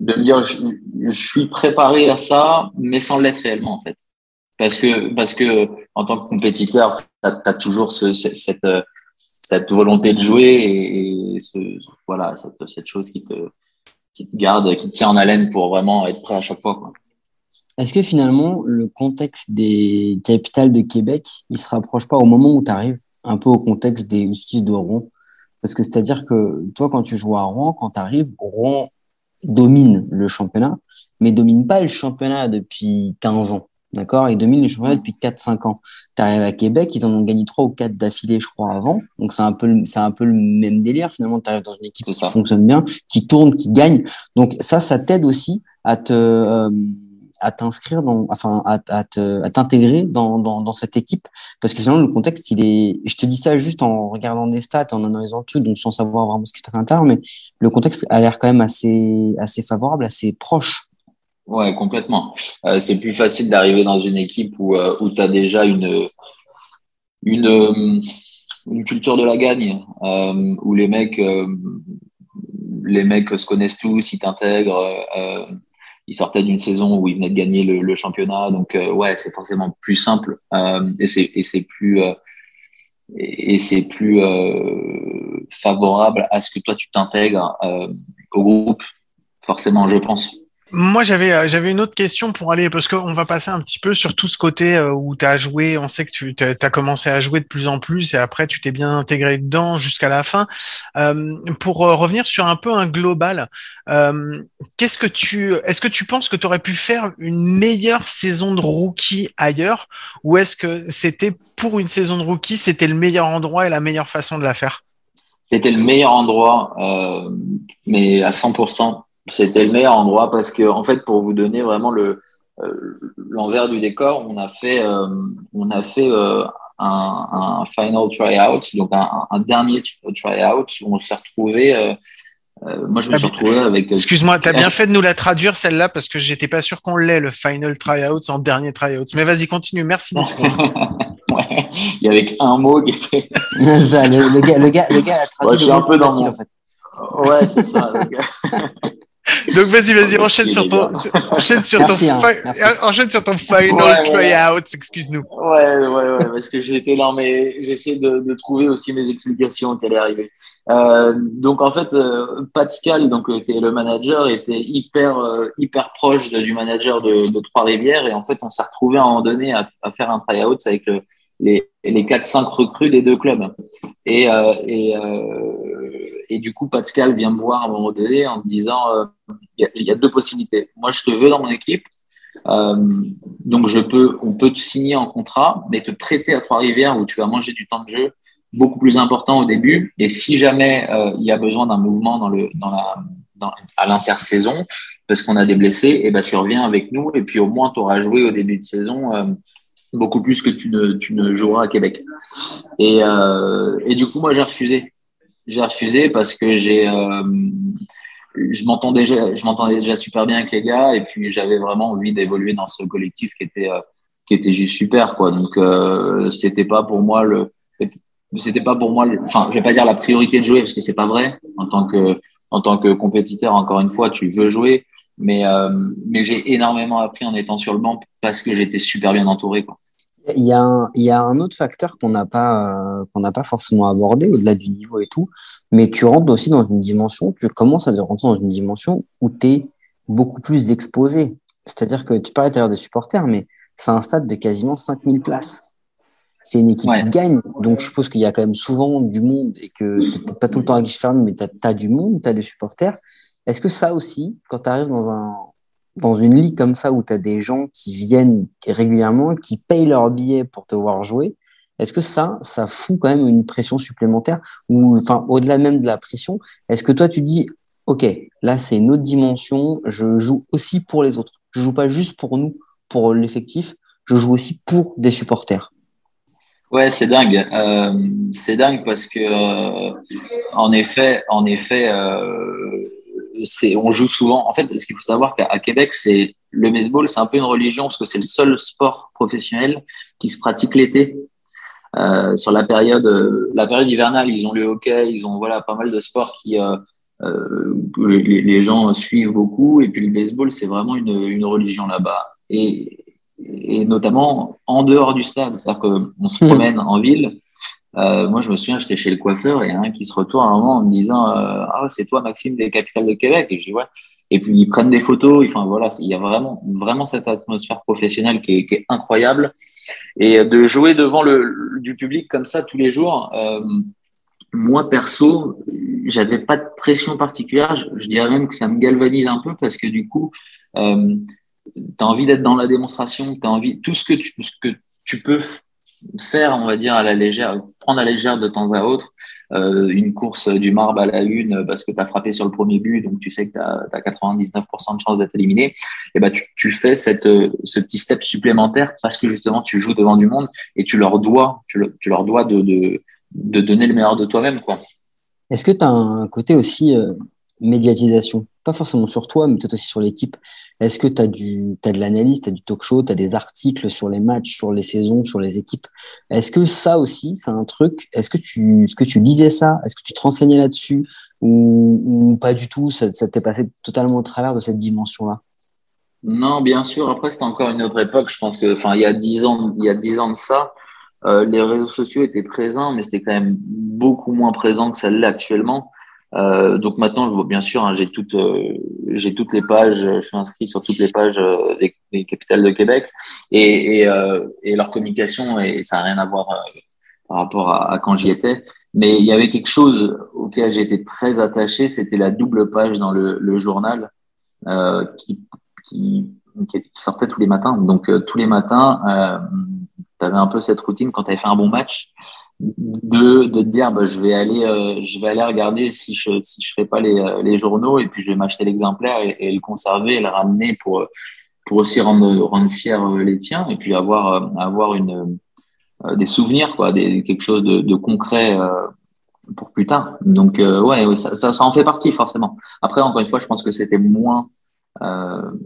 de me dire je, je suis préparé à ça mais sans l'être réellement en fait. Parce que parce que en tant que compétiteur tu as, toujours ce- cette cette volonté de jouer et, et ce, voilà cette, cette chose qui te qui te garde, qui tient en haleine pour vraiment être prêt à chaque fois. Est-ce que finalement, le contexte des capitales de Québec, il se rapproche pas au moment où tu arrives un peu au contexte des Huskies de Rouen? Parce que c'est-à-dire que toi, quand tu joues à Rouen, quand tu arrives, Rouen domine le championnat, mais domine pas le championnat depuis 15 ans. D'accord Ils dominent le championnat depuis 4-5 ans. Tu arrives à Québec, ils en ont gagné 3 ou 4 d'affilée, je crois, avant. Donc c'est un peu, un peu le même délire. Finalement, tu arrives dans une équipe qui fonctionne bien, qui tourne, qui gagne. Donc ça, ça t'aide aussi à te, euh, à t'inscrire dans, enfin, à, à te, à t'intégrer dans, dans, dans cette équipe. Parce que finalement, le contexte, il est, je te dis ça juste en regardant des stats, en analysant truc, donc sans savoir vraiment ce qui se passe à l'intérieur, mais le contexte a l'air quand même assez, assez favorable, assez proche. Ouais, complètement. Euh, c'est plus facile d'arriver dans une équipe où, euh, où tu as déjà une, une, euh, une culture de la gagne, où les mecs, les mecs se connaissent tous, ils t'intègrent. Ils sortaient d'une saison où ils venaient de gagner le, le championnat, donc ouais, c'est forcément plus simple et c'est plus et c'est plus favorable à ce que toi tu t'intègres au groupe, forcément, je pense. Moi, j'avais euh, j'avais une autre question pour aller parce qu'on va passer un petit peu sur tout ce côté euh, où tu as joué. On sait que tu as commencé à jouer de plus en plus et après tu t'es bien intégré dedans jusqu'à la fin. Euh, pour revenir sur un peu un global, qu'est-ce que tu est-ce que tu penses que tu aurais pu faire une meilleure saison de rookie ailleurs? Ou est-ce que c'était pour une saison de rookie c'était le meilleur endroit et la meilleure façon de la faire? C'était le meilleur endroit, mais à 100%. C'était le meilleur endroit parce que, en fait, pour vous donner vraiment le euh, l'envers du décor, on a fait, euh, on a fait euh, un, un final tryout, donc un, un dernier tryout où on s'est retrouvé. euh, euh, moi, je me Ah, suis mais- retrouvé avec. euh, Excuse-moi, t'as bien fait de nous la traduire celle-là parce que j'étais pas sûr qu'on l'ait le final tryout en dernier tryout. Mais vas-y, continue. Merci beaucoup. ouais, il y avait un mot qui était. Ça, le, le gars, le gars, le gars a traduit Ouais, je suis le un mot peu dans facile, mon- en fait. Ouais, c'est ça. le gars. Donc vas-y, vas-y, Oh, enchaîne sur est ton, sur- enchaîne sur Merci, ton, hein, euh, enchaîne sur ton final Ouais, tryout. Excuse-nous. Ouais, ouais, ouais, parce que j'étais là, mais j'essaie de, de trouver aussi mes explications qui allaient arriver. Euh, donc en fait, euh, Pascal, donc euh, qui est le manager, était hyper euh, hyper proche de- du manager de, de Trois-Rivières et en fait, on s'est retrouvé à un moment donné à, à faire un tryout avec le- les les quatre cinq recrues des deux clubs. Et euh, et euh, et du coup, Pascal vient me voir à un moment donné en me disant, euh, il y, a, deux possibilités. Moi, je te veux dans mon équipe. Euh, donc je peux, on peut te signer en contrat, mais te prêter à Trois-Rivières où tu vas manger du temps de jeu beaucoup plus important au début. Et si jamais euh, il y a besoin d'un mouvement dans le, dans la, à l'intersaison, parce qu'on a des blessés, et eh ben, tu reviens avec nous et puis au moins tu auras joué au début de saison euh, beaucoup plus que tu ne, tu ne joueras à Québec. Et, et du coup, moi, j'ai refusé. J'ai refusé parce que j'ai, je m'entendais déjà, je m'entendais déjà super bien avec les gars et puis j'avais vraiment envie d'évoluer dans ce collectif qui était, euh, qui était juste super, quoi. Donc, euh, c'était pas pour moi le, c'était pas pour moi, le, enfin, je vais pas dire la priorité de jouer parce que c'est pas vrai. En tant que, en tant que compétiteur, encore une fois, tu veux jouer, mais, euh, mais j'ai énormément appris en étant sur le banc parce que j'étais super bien entouré, quoi. Il y, a un, il y a un autre facteur qu'on n'a pas euh, qu'on n'a pas forcément abordé au-delà du niveau et tout, mais tu rentres aussi dans une dimension, tu commences à rentrer dans une dimension où tu es beaucoup plus exposé. C'est-à-dire que tu parlais tout à l'heure des supporters, mais c'est un stade de quasiment 5000 places. C'est une équipe Ouais. qui gagne, donc je suppose qu'il y a quand même souvent du monde et que t'es peut-être pas tout le temps à guichet fermé, mais tu as, du monde, tu as des supporters. Est-ce que ça aussi, quand tu arrives dans un dans une ligue comme ça où tu as des gens qui viennent régulièrement, qui payent leur billet pour te voir jouer, est-ce que ça, ça fout quand même une pression supplémentaire ou enfin au-delà même de la pression, est-ce que toi tu dis OK, là c'est une autre dimension, je joue aussi pour les autres. Je joue pas juste pour nous, pour l'effectif, je joue aussi pour des supporters? Ouais, c'est dingue. Euh, c'est dingue parce que, euh, en effet, en effet, euh, c'est, on joue souvent. En fait, ce qu'il faut savoir qu'à Québec, c'est le baseball, c'est un peu une religion parce que c'est le seul sport professionnel qui se pratique l'été. Euh, sur la période, euh, la période hivernale, ils ont le hockey, ils ont voilà pas mal de sports qui euh, que les, les gens suivent beaucoup. Et puis le baseball, c'est vraiment une, une religion là-bas. Et, et notamment en dehors du stade. C'est-à-dire qu'on se promène en ville. Euh, moi, je me souviens, j'étais chez le coiffeur et il un qui se retourne à un moment en me disant euh, Ah, c'est toi, Maxime, des capitales de Québec. Et je dis Ouais. Et puis ils prennent des photos. Enfin voilà, il y a vraiment, vraiment cette atmosphère professionnelle qui est, incroyable. Et de jouer devant le, du public comme ça tous les jours, euh, moi perso, j'avais pas de pression particulière. Je, dirais même que ça me galvanise un peu parce que du coup, tu as envie d'être dans la démonstration, tu as envie tout ce que tu, ce que tu peux faire, on va dire à la légère, prendre à la légère de temps à autre. Euh, une course du marbre à la une parce que tu as frappé sur le premier but, donc tu sais que tu as, 99% de chances d'être éliminé, et ben tu, fais cette, ce petit step supplémentaire parce que justement tu joues devant du monde et tu leur dois, tu, le, tu leur dois de, donner le meilleur de toi-même. Est-ce que tu as un côté aussi euh, médiatisation? Pas forcément sur toi, mais peut-être aussi sur l'équipe. Est-ce que tu as, du, as de l'analyse, tu as du talk show, tu as des articles sur les matchs, sur les saisons, sur les équipes? Est-ce que ça aussi, c'est un truc? Est-ce que, tu, est -ce que tu lisais ça? Est-ce que tu te renseignais là-dessus? Ou, ou, pas du tout? Ça, ça t'est passé totalement au travers de cette dimension-là? Non, bien sûr. Après, c'était encore une autre époque. Je pense que, enfin, il y a dix ans, il y a dix ans de ça, euh, les réseaux sociaux étaient présents, mais c'était quand même beaucoup moins présent que l'est actuellement. Euh, donc maintenant, je vois bien sûr, hein, j'ai toutes, euh, j'ai toutes les pages, je suis inscrit sur toutes les pages euh, des, des, capitales de Québec et, et, euh, et leur communication et ça n'a rien à voir euh, par rapport à, à quand j'y étais. Mais il y avait quelque chose auquel j'étais très attaché, c'était la double page dans le, le journal qui, qui, qui, sortait tous les matins. Donc tous les matins, tu avais un peu cette routine quand tu avais fait un bon match de, de te dire bah, je vais aller euh, je vais aller regarder si je si je fais pas les, les journaux et puis je vais m'acheter l'exemplaire et, le conserver le ramener pour pour aussi rendre rendre fier les tiens et puis avoir avoir une euh, des souvenirs quoi des quelque chose de, de concret euh, pour plus tard donc ouais ça, ça, ça en fait partie forcément après encore une fois je pense que c'était moins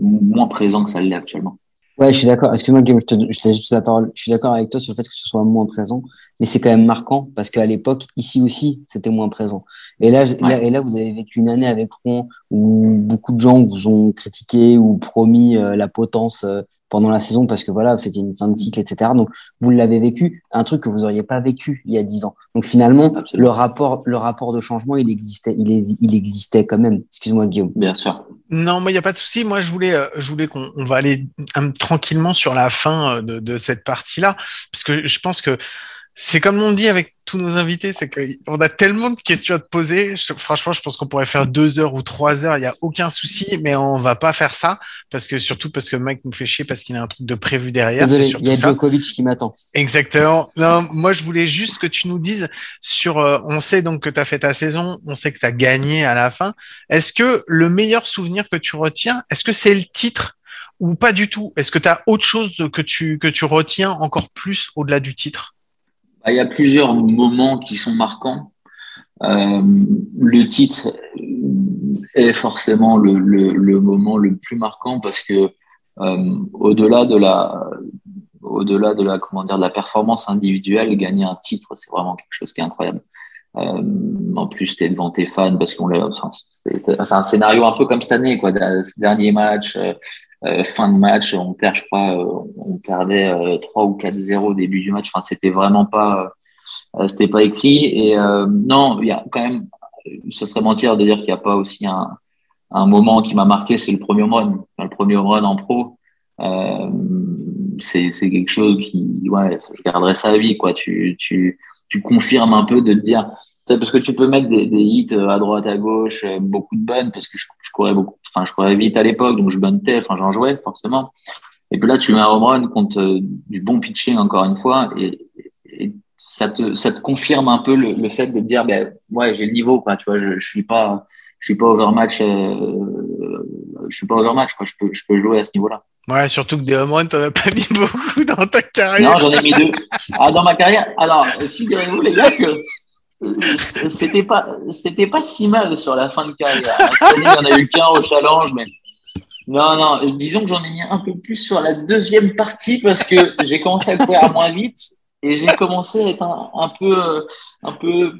moins présent que ça l'est actuellement Ouais, je suis d'accord. Excuse-moi, Guillaume, je te, je laisse juste la parole. Je suis d'accord avec toi sur le fait que ce soit moins présent, mais c'est quand même marquant parce qu'à l'époque, ici aussi, c'était moins présent. Et là, ouais. là, et là, vous avez vécu une année avec Rouen où beaucoup de gens vous ont critiqué ou promis euh, la potence euh, pendant la saison parce que voilà, c'était une fin de cycle, etc. Donc, vous l'avez vécu, un truc que vous auriez pas vécu il y a dix ans. Donc, finalement, Absolument. le rapport, le rapport de changement, il existait, il, est, il existait quand même. Excuse-moi, Guillaume. Bien sûr. Non, mais il n'y a pas de souci. Moi, je voulais, je voulais qu'on on va aller un, tranquillement sur la fin de, de cette partie-là, parce que je pense que C'est comme on dit avec tous nos invités, c'est qu'on a tellement de questions à te poser. Je- franchement, je pense qu'on pourrait faire deux heures ou trois heures, il n'y a aucun souci, mais on va pas faire ça parce que surtout parce que Mike nous fait chier parce qu'il a un truc de prévu derrière. Désolé, il y a ça. Djokovic qui m'attend. Exactement. Non, moi, je voulais juste que tu nous dises sur. euh, on sait donc que tu as fait ta saison, on sait que tu as gagné à la fin. Est-ce que le meilleur souvenir que tu retiens, est-ce que c'est le titre ou pas du tout? Est-ce que tu as autre chose que tu, que tu retiens encore plus au-delà du titre? Il y a plusieurs moments qui sont marquants. Euh, le titre est forcément le, le, le moment le plus marquant parce que euh, au-delà de la au-delà de la comment dire de la performance individuelle, gagner un titre, c'est vraiment quelque chose qui est incroyable. Euh, en plus, t'es devant tes fans parce qu'on. Enfin, c'est un scénario un peu comme cette année, quoi. Ce dernier match, euh, fin de match, on perd, je crois, euh, on perdait euh, 3 ou 4-0 au début du match. Enfin, c'était vraiment pas, euh, c'était pas écrit. Et euh, non, il y a quand même, ce serait mentir de dire qu'il n'y a pas aussi un, un moment qui m'a marqué, c'est le premier run. Le premier run en pro. Euh, c'est c'est quelque chose qui, ouais, je garderai ça à vie, quoi. Tu, tu, tu confirmes un peu de te dire, sais, parce que tu peux mettre des, des hits euh, à droite, à gauche, euh, beaucoup de bonnes, parce que je, je courais beaucoup, enfin, je courais vite à l'époque, donc je buntais, enfin, j'en jouais, forcément. Et puis là, tu mets un home run contre euh, du bon pitching, encore une fois, et, et ça te, ça te confirme un peu le, le fait de te dire, ben, ouais, j'ai le niveau, quoi, tu vois, je, je suis pas, je suis pas overmatch, euh, je suis pas overmatch, quoi, je peux, je peux jouer à ce niveau-là. Ouais, surtout que des home runs, t'en as pas mis beaucoup dans ta carrière. Non, j'en ai mis deux. Ah, dans ma carrière? Alors, figurez-vous, les gars, que c'était pas, c'était pas si mal sur la fin de carrière. Année, il n'y en a eu qu'un au challenge, mais non, non, disons que j'en ai mis un peu plus sur la deuxième partie parce que j'ai commencé à courir moins vite et j'ai commencé à être un, peu, euh, un peu,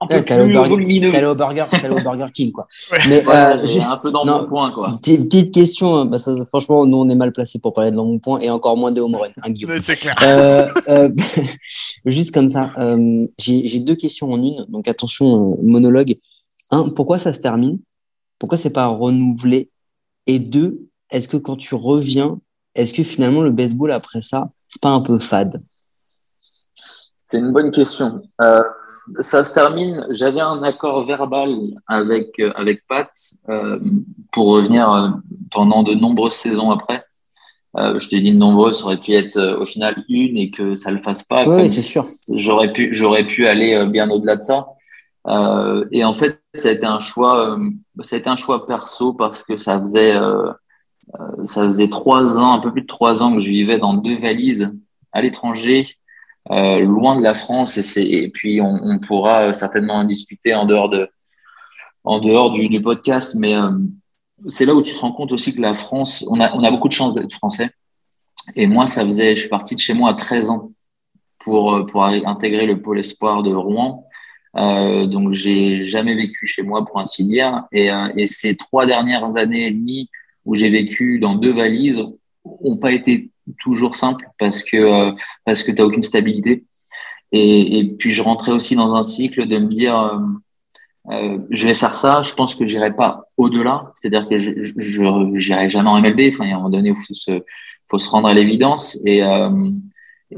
un peu plus Burger- volumineux. allé au Burger, au Burger King, quoi. Ouais. Mais euh, un peu dans non, mon point, quoi. petite, question, hein, bah, ça, franchement, nous on est mal placés pour parler de mon point et encore moins de home run, hein, Guillaume. Ouais, C'est clair. Euh, euh, juste comme ça, euh, j'ai deux questions en une, donc attention, monologue. Un, pourquoi ça se termine? Pourquoi c'est pas renouvelé? Et deux, est-ce que quand tu reviens, est-ce que finalement le baseball après ça, c'est pas un peu fade? C'est une bonne question. Euh, ça se termine. J'avais un accord verbal avec euh, avec Pat euh, pour revenir euh, pendant de nombreuses saisons après. Euh, je te dis de nombreuses, ça aurait pu être euh, au final une et que ça le fasse pas. Comme c'est sûr. J'aurais pu j'aurais pu aller euh, bien au-delà de ça. Euh, et en fait, ça a été un choix. euh, ça a été un choix perso parce que ça faisait ça faisait trois ans, un peu plus de trois ans que je vivais dans deux valises à l'étranger euh, loin de la France et, c'est, et puis on, on pourra certainement en discuter en dehors de en dehors du, du podcast mais euh, c'est là où tu te rends compte aussi que la France on a, on a beaucoup de chance d'être français. Et moi ça faisait je suis parti de chez moi à 13 ans pour euh, pour intégrer le pôle espoir de Rouen. Euh, donc j'ai jamais vécu chez moi pour ainsi dire. Et, euh, et ces trois dernières années et demie où j'ai vécu dans deux valises ont pas été toujours simples parce que euh, parce que tu n'as aucune stabilité. Et, puis, je rentrais aussi dans un cycle de me dire, euh, euh, je vais faire ça, je pense que j'irai pas au-delà, c'est-à-dire que je n'irai jamais en MLB. Enfin, il y a un moment donné, il faut se, faut se rendre à l'évidence. Et, euh,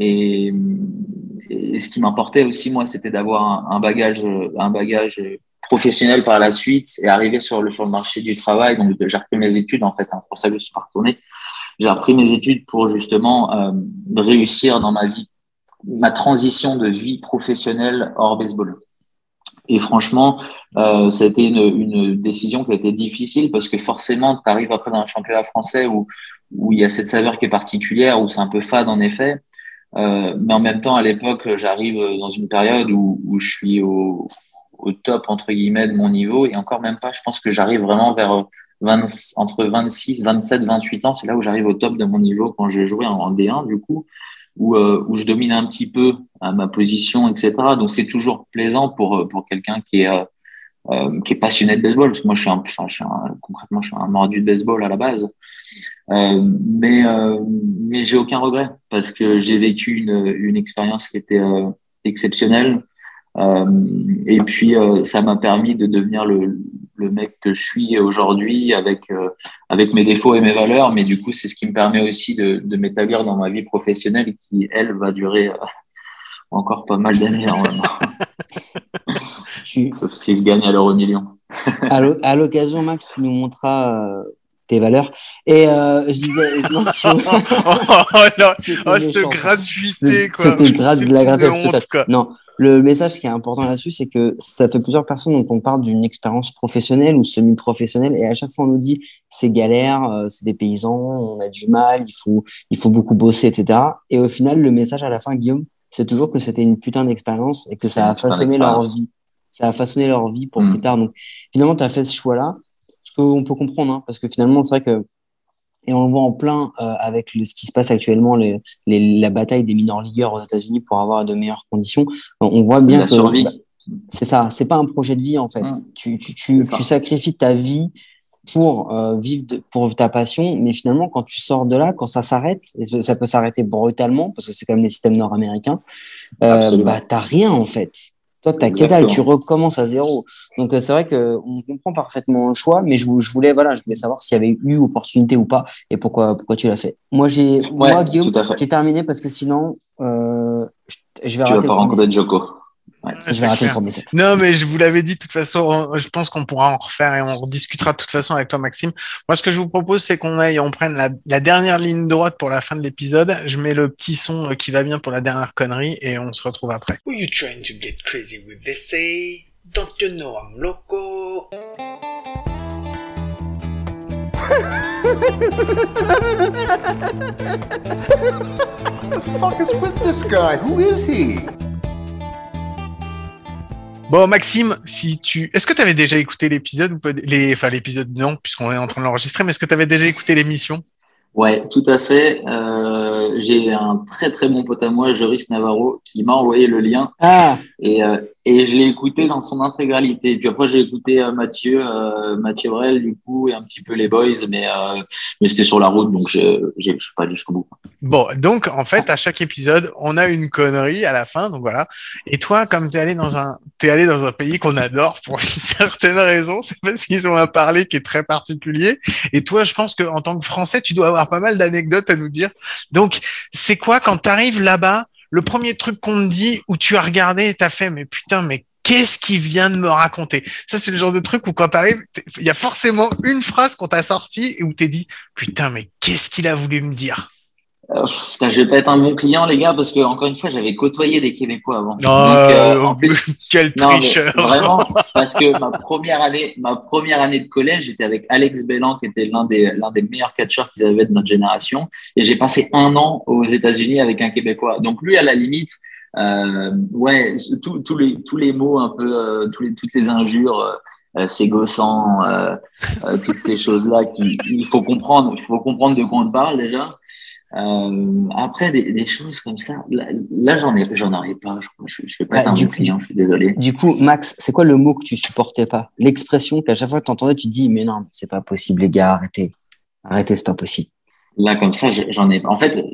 et, et, ce qui m'importait aussi, moi, c'était d'avoir un, un, bagage, un bagage professionnel par la suite et arriver sur le, sur le marché du travail. Donc, j'ai repris mes études, en fait, hein, c'est pour ça que je suis pas retourné j'ai repris mes études pour justement euh, réussir dans ma vie, ma transition de vie professionnelle hors baseball. Et franchement, euh, ça a été une, une, décision qui a été difficile parce que forcément, tu arrives après dans un championnat français où, où il y a cette saveur qui est particulière, où c'est un peu fade en effet. Euh, mais en même temps, à l'époque, j'arrive dans une période où, où je suis au, au, top, entre guillemets, de mon niveau. Et encore même pas, je pense que j'arrive vraiment vers 20, entre 26, 27, 28 ans, c'est là où j'arrive au top de mon niveau quand je jouais en D1, du coup, où, euh, où je domine un petit peu à ma position, etc. Donc, c'est toujours plaisant pour, pour quelqu'un qui est, euh, qui est passionné de baseball, parce que moi, je suis un, enfin, je suis un, concrètement, je suis un mordu de baseball à la base. Euh, mais mais j'ai aucun regret parce que j'ai vécu une, une expérience qui était euh, exceptionnelle. Euh, et puis, euh, ça m'a permis de devenir le, le mec que je suis aujourd'hui avec, euh, avec mes défauts et mes valeurs. Mais du coup, c'est ce qui me permet aussi de, de m'établir dans ma vie professionnelle qui, elle, va durer encore pas mal d'années. Tu, Sauf s'il gagne à l'euro million. à l'occasion, Max, tu nous montreras euh, tes valeurs. Et euh, je disais, non, sur- oh, oh, cette méchant. gratuité, quoi. C'était la une gratuité honte, quoi. Non, le message qui est important là-dessus, c'est que ça fait plusieurs personnes dont on parle d'une expérience professionnelle ou semi-professionnelle, et à chaque fois on nous dit c'est galère, euh, c'est des paysans, on a du mal, il faut, il faut beaucoup bosser, etc. Et au final, le message à la fin, Guillaume, c'est toujours que c'était une putain d'expérience et que ça a putain façonné leur vie. Ça a façonné leur vie pour Mm. plus tard. Donc finalement, tu as fait ce choix-là, ce qu'on peut comprendre, hein, parce que finalement, c'est vrai que et on le voit en plein euh, avec le- ce qui se passe actuellement, les, les- la bataille des mineurs ligueurs aux États-Unis pour avoir de meilleures conditions. On voit bien que bah, c'est ça, c'est pas un projet de vie en fait. Tu, tu, tu, sacrifies ta vie pour euh, vivre de- pour ta passion, mais finalement quand tu sors de là, quand ça s'arrête, et ça peut s'arrêter brutalement parce que c'est comme les systèmes nord-américains, euh, bah t'as rien en fait. Toi, t'as que dalle, tu recommences à zéro. Donc euh, c'est vrai que on comprend parfaitement le choix, mais je, je voulais voilà, je voulais savoir s'il y avait eu opportunité ou pas et pourquoi pourquoi tu l'as fait. Moi j'ai Ouais, moi Guillaume, j'ai terminé parce que sinon euh, je, je vais Tu vas rater pas le premier rencontrer. Joko. Ouais. Je vais rater le premier set. Non, mais je vous l'avais dit, de toute façon, on- je pense qu'on pourra en refaire et on rediscutera de toute façon avec toi, Maxime. Moi, ce que je vous propose, c'est qu'on aille, on prenne la, la dernière ligne droite pour la fin de l'épisode. Je mets le petit son euh, qui va bien pour la dernière connerie et on se retrouve après. You trying to get crazy with this? Don't you know I'm loco? fuck is with this guy? Who is he? Bon, Maxime, si tu, est-ce que tu avais déjà écouté l'épisode ou pas, les, enfin, l'épisode non, puisqu'on est en train de l'enregistrer, mais est-ce que tu avais déjà écouté l'émission? Ouais, tout à fait. Euh, j'ai un très très bon pote à moi, Joris Navarro, qui m'a envoyé le lien Ah, et, euh, et je l'ai écouté dans son intégralité. Puis après, j'ai écouté euh, Mathieu, euh, Mathieu Brel, du coup, et un petit peu les boys, mais, euh, mais c'était sur la route, donc je je suis pas allé jusqu'au bout. Bon, donc en fait, à chaque épisode, on a une connerie à la fin, donc voilà. Et toi, comme t'es allé dans un, t'es allé dans un pays qu'on adore pour une certaine raison, c'est parce qu'ils ont un parler qui est très particulier. Et toi, je pense que en tant que Français, tu dois avoir pas mal d'anecdotes à nous dire. Donc, c'est quoi quand t'arrives là-bas, le premier truc qu'on te dit où tu as regardé et t'as fait, mais putain, mais Qu'est-ce qu'il vient de me raconter? Ça, c'est le genre de truc où quand t'arrives, il y a forcément une phrase qu'on t'a sortie et où t'es dit, putain, mais qu'est-ce qu'il a voulu me dire? Euh, pff, putain, je vais pas être un bon client, les gars, parce que encore une fois, j'avais côtoyé des Québécois avant. Donc, Euh, euh, en plus, quel Non, tricheur vraiment, parce que ma première année, ma première année de collège, j'étais avec Alex Bellan, qui était l'un des, l'un des meilleurs catcheurs qu'ils avaient de notre génération. Et j'ai passé un an aux États-Unis avec un Québécois. Donc lui, à la limite, euh, ouais, tous tous les, tous les mots un peu, euh, tous les, toutes les injures, euh, euh, c'est gossant, euh, euh, toutes ces choses-là qui, il faut comprendre, il faut comprendre de quoi on parle déjà. Euh, après, des, des choses comme ça, là, là j'en ai, j'en aurais pas. Je, je, vais pas Ah, un du bon coup, client, je suis désolé. du coup, Max, c'est quoi le mot que tu supportais pas? L'expression qu'à chaque fois que tu entendais, tu dis mais non, c'est pas possible, les gars, arrêtez, arrêtez, c'est pas possible. Là, comme ça, j'en ai. En fait,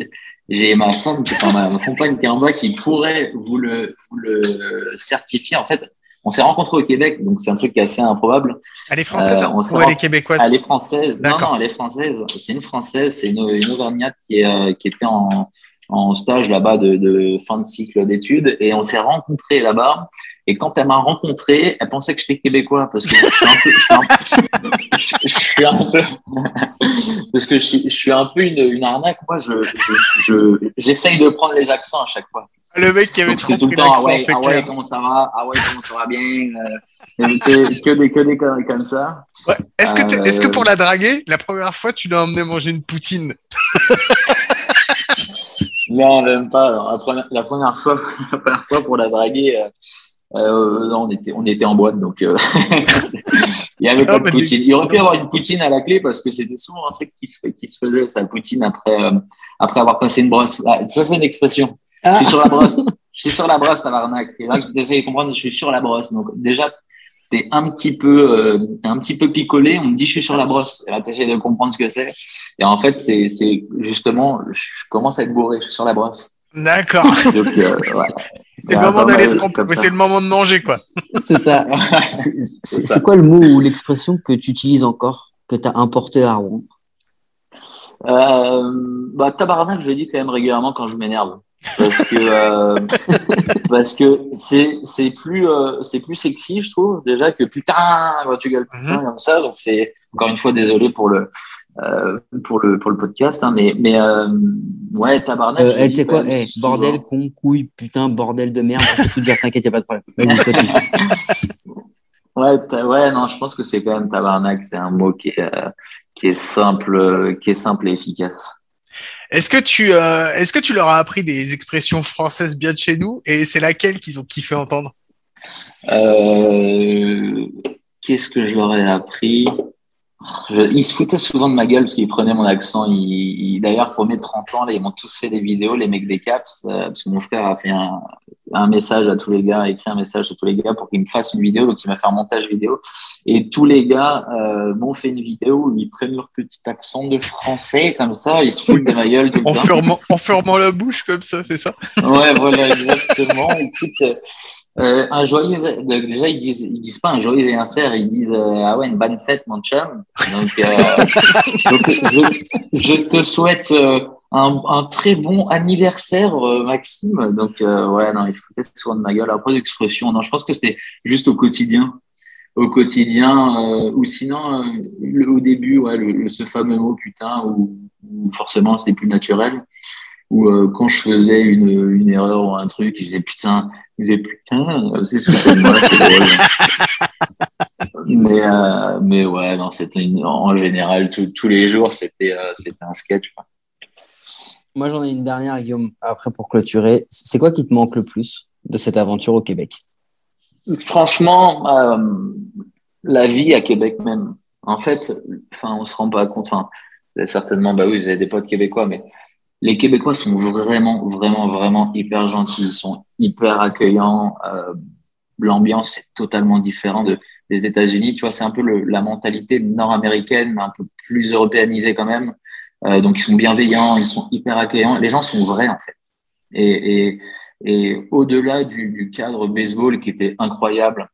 j'ai ma femme, ma, ma compagne qui est en bas, qui pourrait vous le, vous le certifier. En fait, on s'est rencontrés au Québec, donc c'est un truc qui est assez improbable. Elle est française Euh, hein on ou elle est québécoise Elle est française. Non, non, elle est française. C'est une française. C'est une, une Auvergnate qui, est, euh, qui était en, en stage là-bas de, de fin de cycle d'études. Et on s'est rencontrés là-bas. Et quand elle m'a rencontré, elle pensait que j'étais québécois parce que je suis un peu, je suis un, je suis un peu, parce que je suis, je suis un peu une, une arnaque. Moi, je, je, je- j'essaye de prendre les accents à chaque fois. Le mec qui avait Donc, trop tout le temps, ah ouais, ah ouais, comment ça va? Ah ouais, comment ça va bien? Euh, que, que des, que des conneries comme ça. Ouais. Est-ce que, Euh, est-ce que pour la draguer, la première fois, tu l'as emmené manger une poutine? Non, même pas. Alors, la, première, la première fois, la première fois pour la draguer, euh, euh, non, on était, on était en boîte, donc euh, il y avait pas de poutine. Il aurait pu y avoir une poutine à la clé parce que c'était souvent un truc qui se, qui se faisait, ça, la poutine après, euh, après avoir passé une brosse. Ah, ça, c'est une expression. Je Ah, suis sur la brosse. Je suis sur la brosse, tabarnak. Et là, tu essayes de comprendre, je suis sur la brosse. Donc, déjà, t'es un petit peu, euh, t'es un petit peu picolé. On me dit, je suis sur la brosse. Et là, t'essayes de comprendre ce que c'est. Et en fait, c'est, c'est justement, je commence à être bourré. Je suis sur la brosse. D'accord. Donc, euh, voilà. C'est le Ouais. C'est le moment de manger, quoi. c'est ça. C'est- C'est ça. c'est quoi le mot ou l'expression que tu utilises encore, que tu as importé à Rouen? Euh, bah, tabarnak, je le dis quand même régulièrement quand je m'énerve. Parce que euh, parce que c'est c'est plus euh, c'est plus sexy je trouve déjà que putain quand tu gueules putain comme ça donc c'est encore une fois désolé pour le euh, pour le pour le podcast hein, mais mais ouais tabarnak Euh, eh, tu sais quoi? Bordel, con, couille, putain, bordel de merde. Je peux tout dire, t'inquiète, y a pas de problème. Ouais, ouais, non, je pense que c'est quand même tabarnak. C'est un mot qui est, qui est simple, qui est simple et efficace. Est-ce que tu euh, est-ce que tu leur as appris des expressions françaises bien de chez nous et c'est laquelle qu'ils ont kiffé entendre? Euh, Qu'est-ce que je leur ai appris? Ils se foutaient souvent de ma gueule parce qu'ils prenaient mon accent. D'ailleurs, pour mes 30 ans, là, ils m'ont tous fait des vidéos, les mecs des Caps, euh, parce que mon frère a fait un, un message à tous les gars, écrit un message à tous les gars pour qu'ils me fassent une vidéo. Donc, il m'a fait un montage vidéo. Et tous les gars euh, m'ont fait une vidéo où ils prennent leur petit accent de français, comme ça, ils se foutent de ma gueule tout en fermant, en fermant la bouche comme ça, c'est ça? Ouais, voilà, exactement. Écoute, euh, un joyeux, donc déjà, ils disent, ils disent pas un joyeux anniversaire, ils disent, euh, ah ouais, une bonne fête, mon chum. Donc, euh, donc, je, je te souhaite euh, un, un très bon anniversaire, euh, Maxime. Donc, euh, ouais, non, ils se foutaient souvent de ma gueule. Après, d'expression, non, je pense que c'était juste au quotidien. Au quotidien, euh, ou sinon, euh, au début, ouais, le, le- ce fameux mot putain, où, où forcément c'était plus naturel ou euh, quand je faisais une, une erreur ou un truc, je disais putain, je disais putain, moi, c'est mais, euh, mais ouais, non, c'était en général, tous- tous les jours, c'était euh, c'était un sketch. quoi. Moi, j'en ai une dernière, Guillaume, après pour clôturer. C'est quoi qui te manque le plus de cette aventure au Québec? Franchement, euh, la vie à Québec même. En fait, enfin, on se rend pas compte. Enfin, certainement, bah oui, vous avez des potes québécois, mais les Québécois sont vraiment, vraiment, vraiment hyper gentils. Ils sont hyper accueillants. Euh, L'ambiance est totalement différente de, des États-Unis. Tu vois, c'est un peu le, la mentalité nord-américaine, mais un peu plus européanisée quand même. Euh, donc, ils sont bienveillants, ils sont hyper accueillants. Les gens sont vrais, en fait. Et, au-delà du, du cadre baseball qui était incroyable,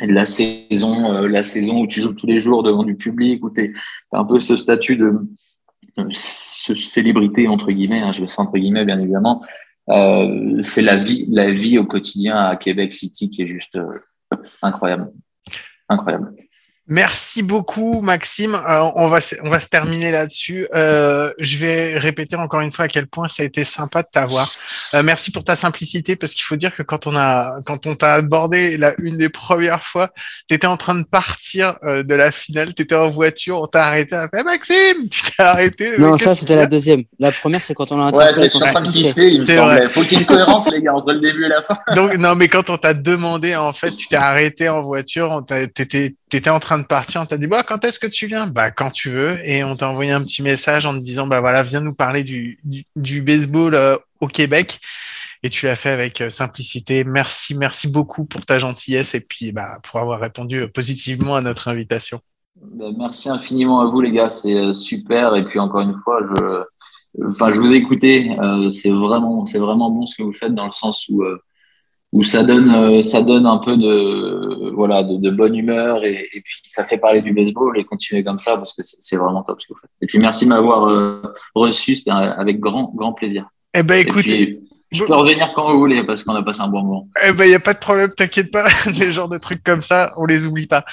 et de la saison, euh, la saison où tu joues tous les jours devant du public, où tu as un peu ce statut de, ce- célébrité, entre guillemets, hein, je le sais entre guillemets, bien évidemment, euh, c'est la vie, la vie au quotidien à Québec City qui est juste euh, incroyable. Incroyable. Merci beaucoup, Maxime. Euh, on, va se, on va se terminer là-dessus. Euh, je vais répéter encore une fois à quel point ça a été sympa de t'avoir. Euh, merci pour ta simplicité, parce qu'il faut dire que quand on a, quand on t'a abordé la une des premières fois, tu étais en train de partir euh, de la finale, tu étais en voiture, on t'a arrêté, à faire Maxime, tu t'es arrêté. Non, ça, c'était la deuxième. La première, c'est quand on a Ouais, interpellé c'est je suis en train de pisser, il me C'est semble. vrai. Faut qu'il y ait une cohérence, les gars, entre le début et la fin. Donc, non, mais quand on t'a demandé, en fait, tu t'es arrêté en voiture, on t'a- t'étais, t'étais en train de partir, on t'a dit, bah, quand est-ce que tu viens? Bah, quand tu veux. Et on t'a envoyé un petit message en te disant, bah, voilà, viens nous parler du, du, baseball euh, au Québec. Et tu l'as fait avec euh, simplicité. Merci, merci beaucoup pour ta gentillesse et puis, bah, pour avoir répondu euh, positivement à notre invitation. Ben, merci infiniment à vous, les gars. C'est super. Et puis, encore une fois, je, enfin, je vous. Euh, c'est vraiment, c'est vraiment bon ce que vous faites dans le sens où, où ça donne, euh, ça donne un peu de, voilà, de, de bonne humeur et, et puis ça fait parler du baseball et continuer comme ça parce que c'est vraiment top ce que vous faites. Et puis, merci de m'avoir euh, reçu. C'était avec grand, grand plaisir. Eh ben, écoute, puis, je peux revenir quand vous voulez parce qu'on a passé un bon moment. Eh ben, y a pas de problème, t'inquiète pas. Les genres de trucs comme ça, on les oublie pas.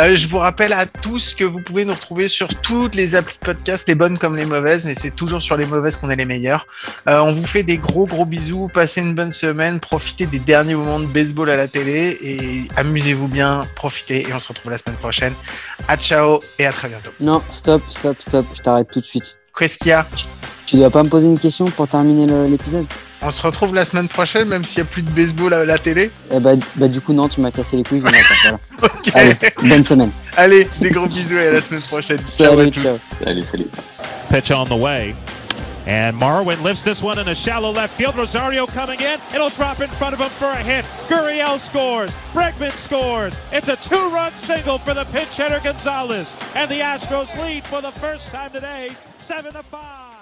Euh, je vous rappelle à tous que vous pouvez nous retrouver sur toutes les applis de podcast, les bonnes comme les mauvaises, mais c'est toujours sur les mauvaises qu'on est les meilleurs. Euh, on vous fait des gros gros bisous, passez une bonne semaine, profitez des derniers moments de baseball à la télé et amusez-vous bien, profitez et on se retrouve la semaine prochaine. À ciao et à très bientôt. Non, stop, stop, stop. Je t'arrête tout de suite. Qu'est-ce qu'il y a Tu dois pas me poser une question pour terminer l'épisode On se retrouve la semaine prochaine, même s'il n'y a plus de baseball à la télé. Eh bah, bah, du coup, non, tu m'as cassé les couilles. je voilà. Allez, bonne semaine. Allez, des gros bisous et à la semaine prochaine. Ciao à Salut, tous. ciao. Salut, salut. Pitch on the way. And Marwin lifts this one in a shallow left field. Rosario coming in. It'll drop in front of him for a hit. Gurriel scores. Bregman scores. It's a two-run single for the pinch hitter Gonzalez. And the Astros lead for the first time today, 7 to 5.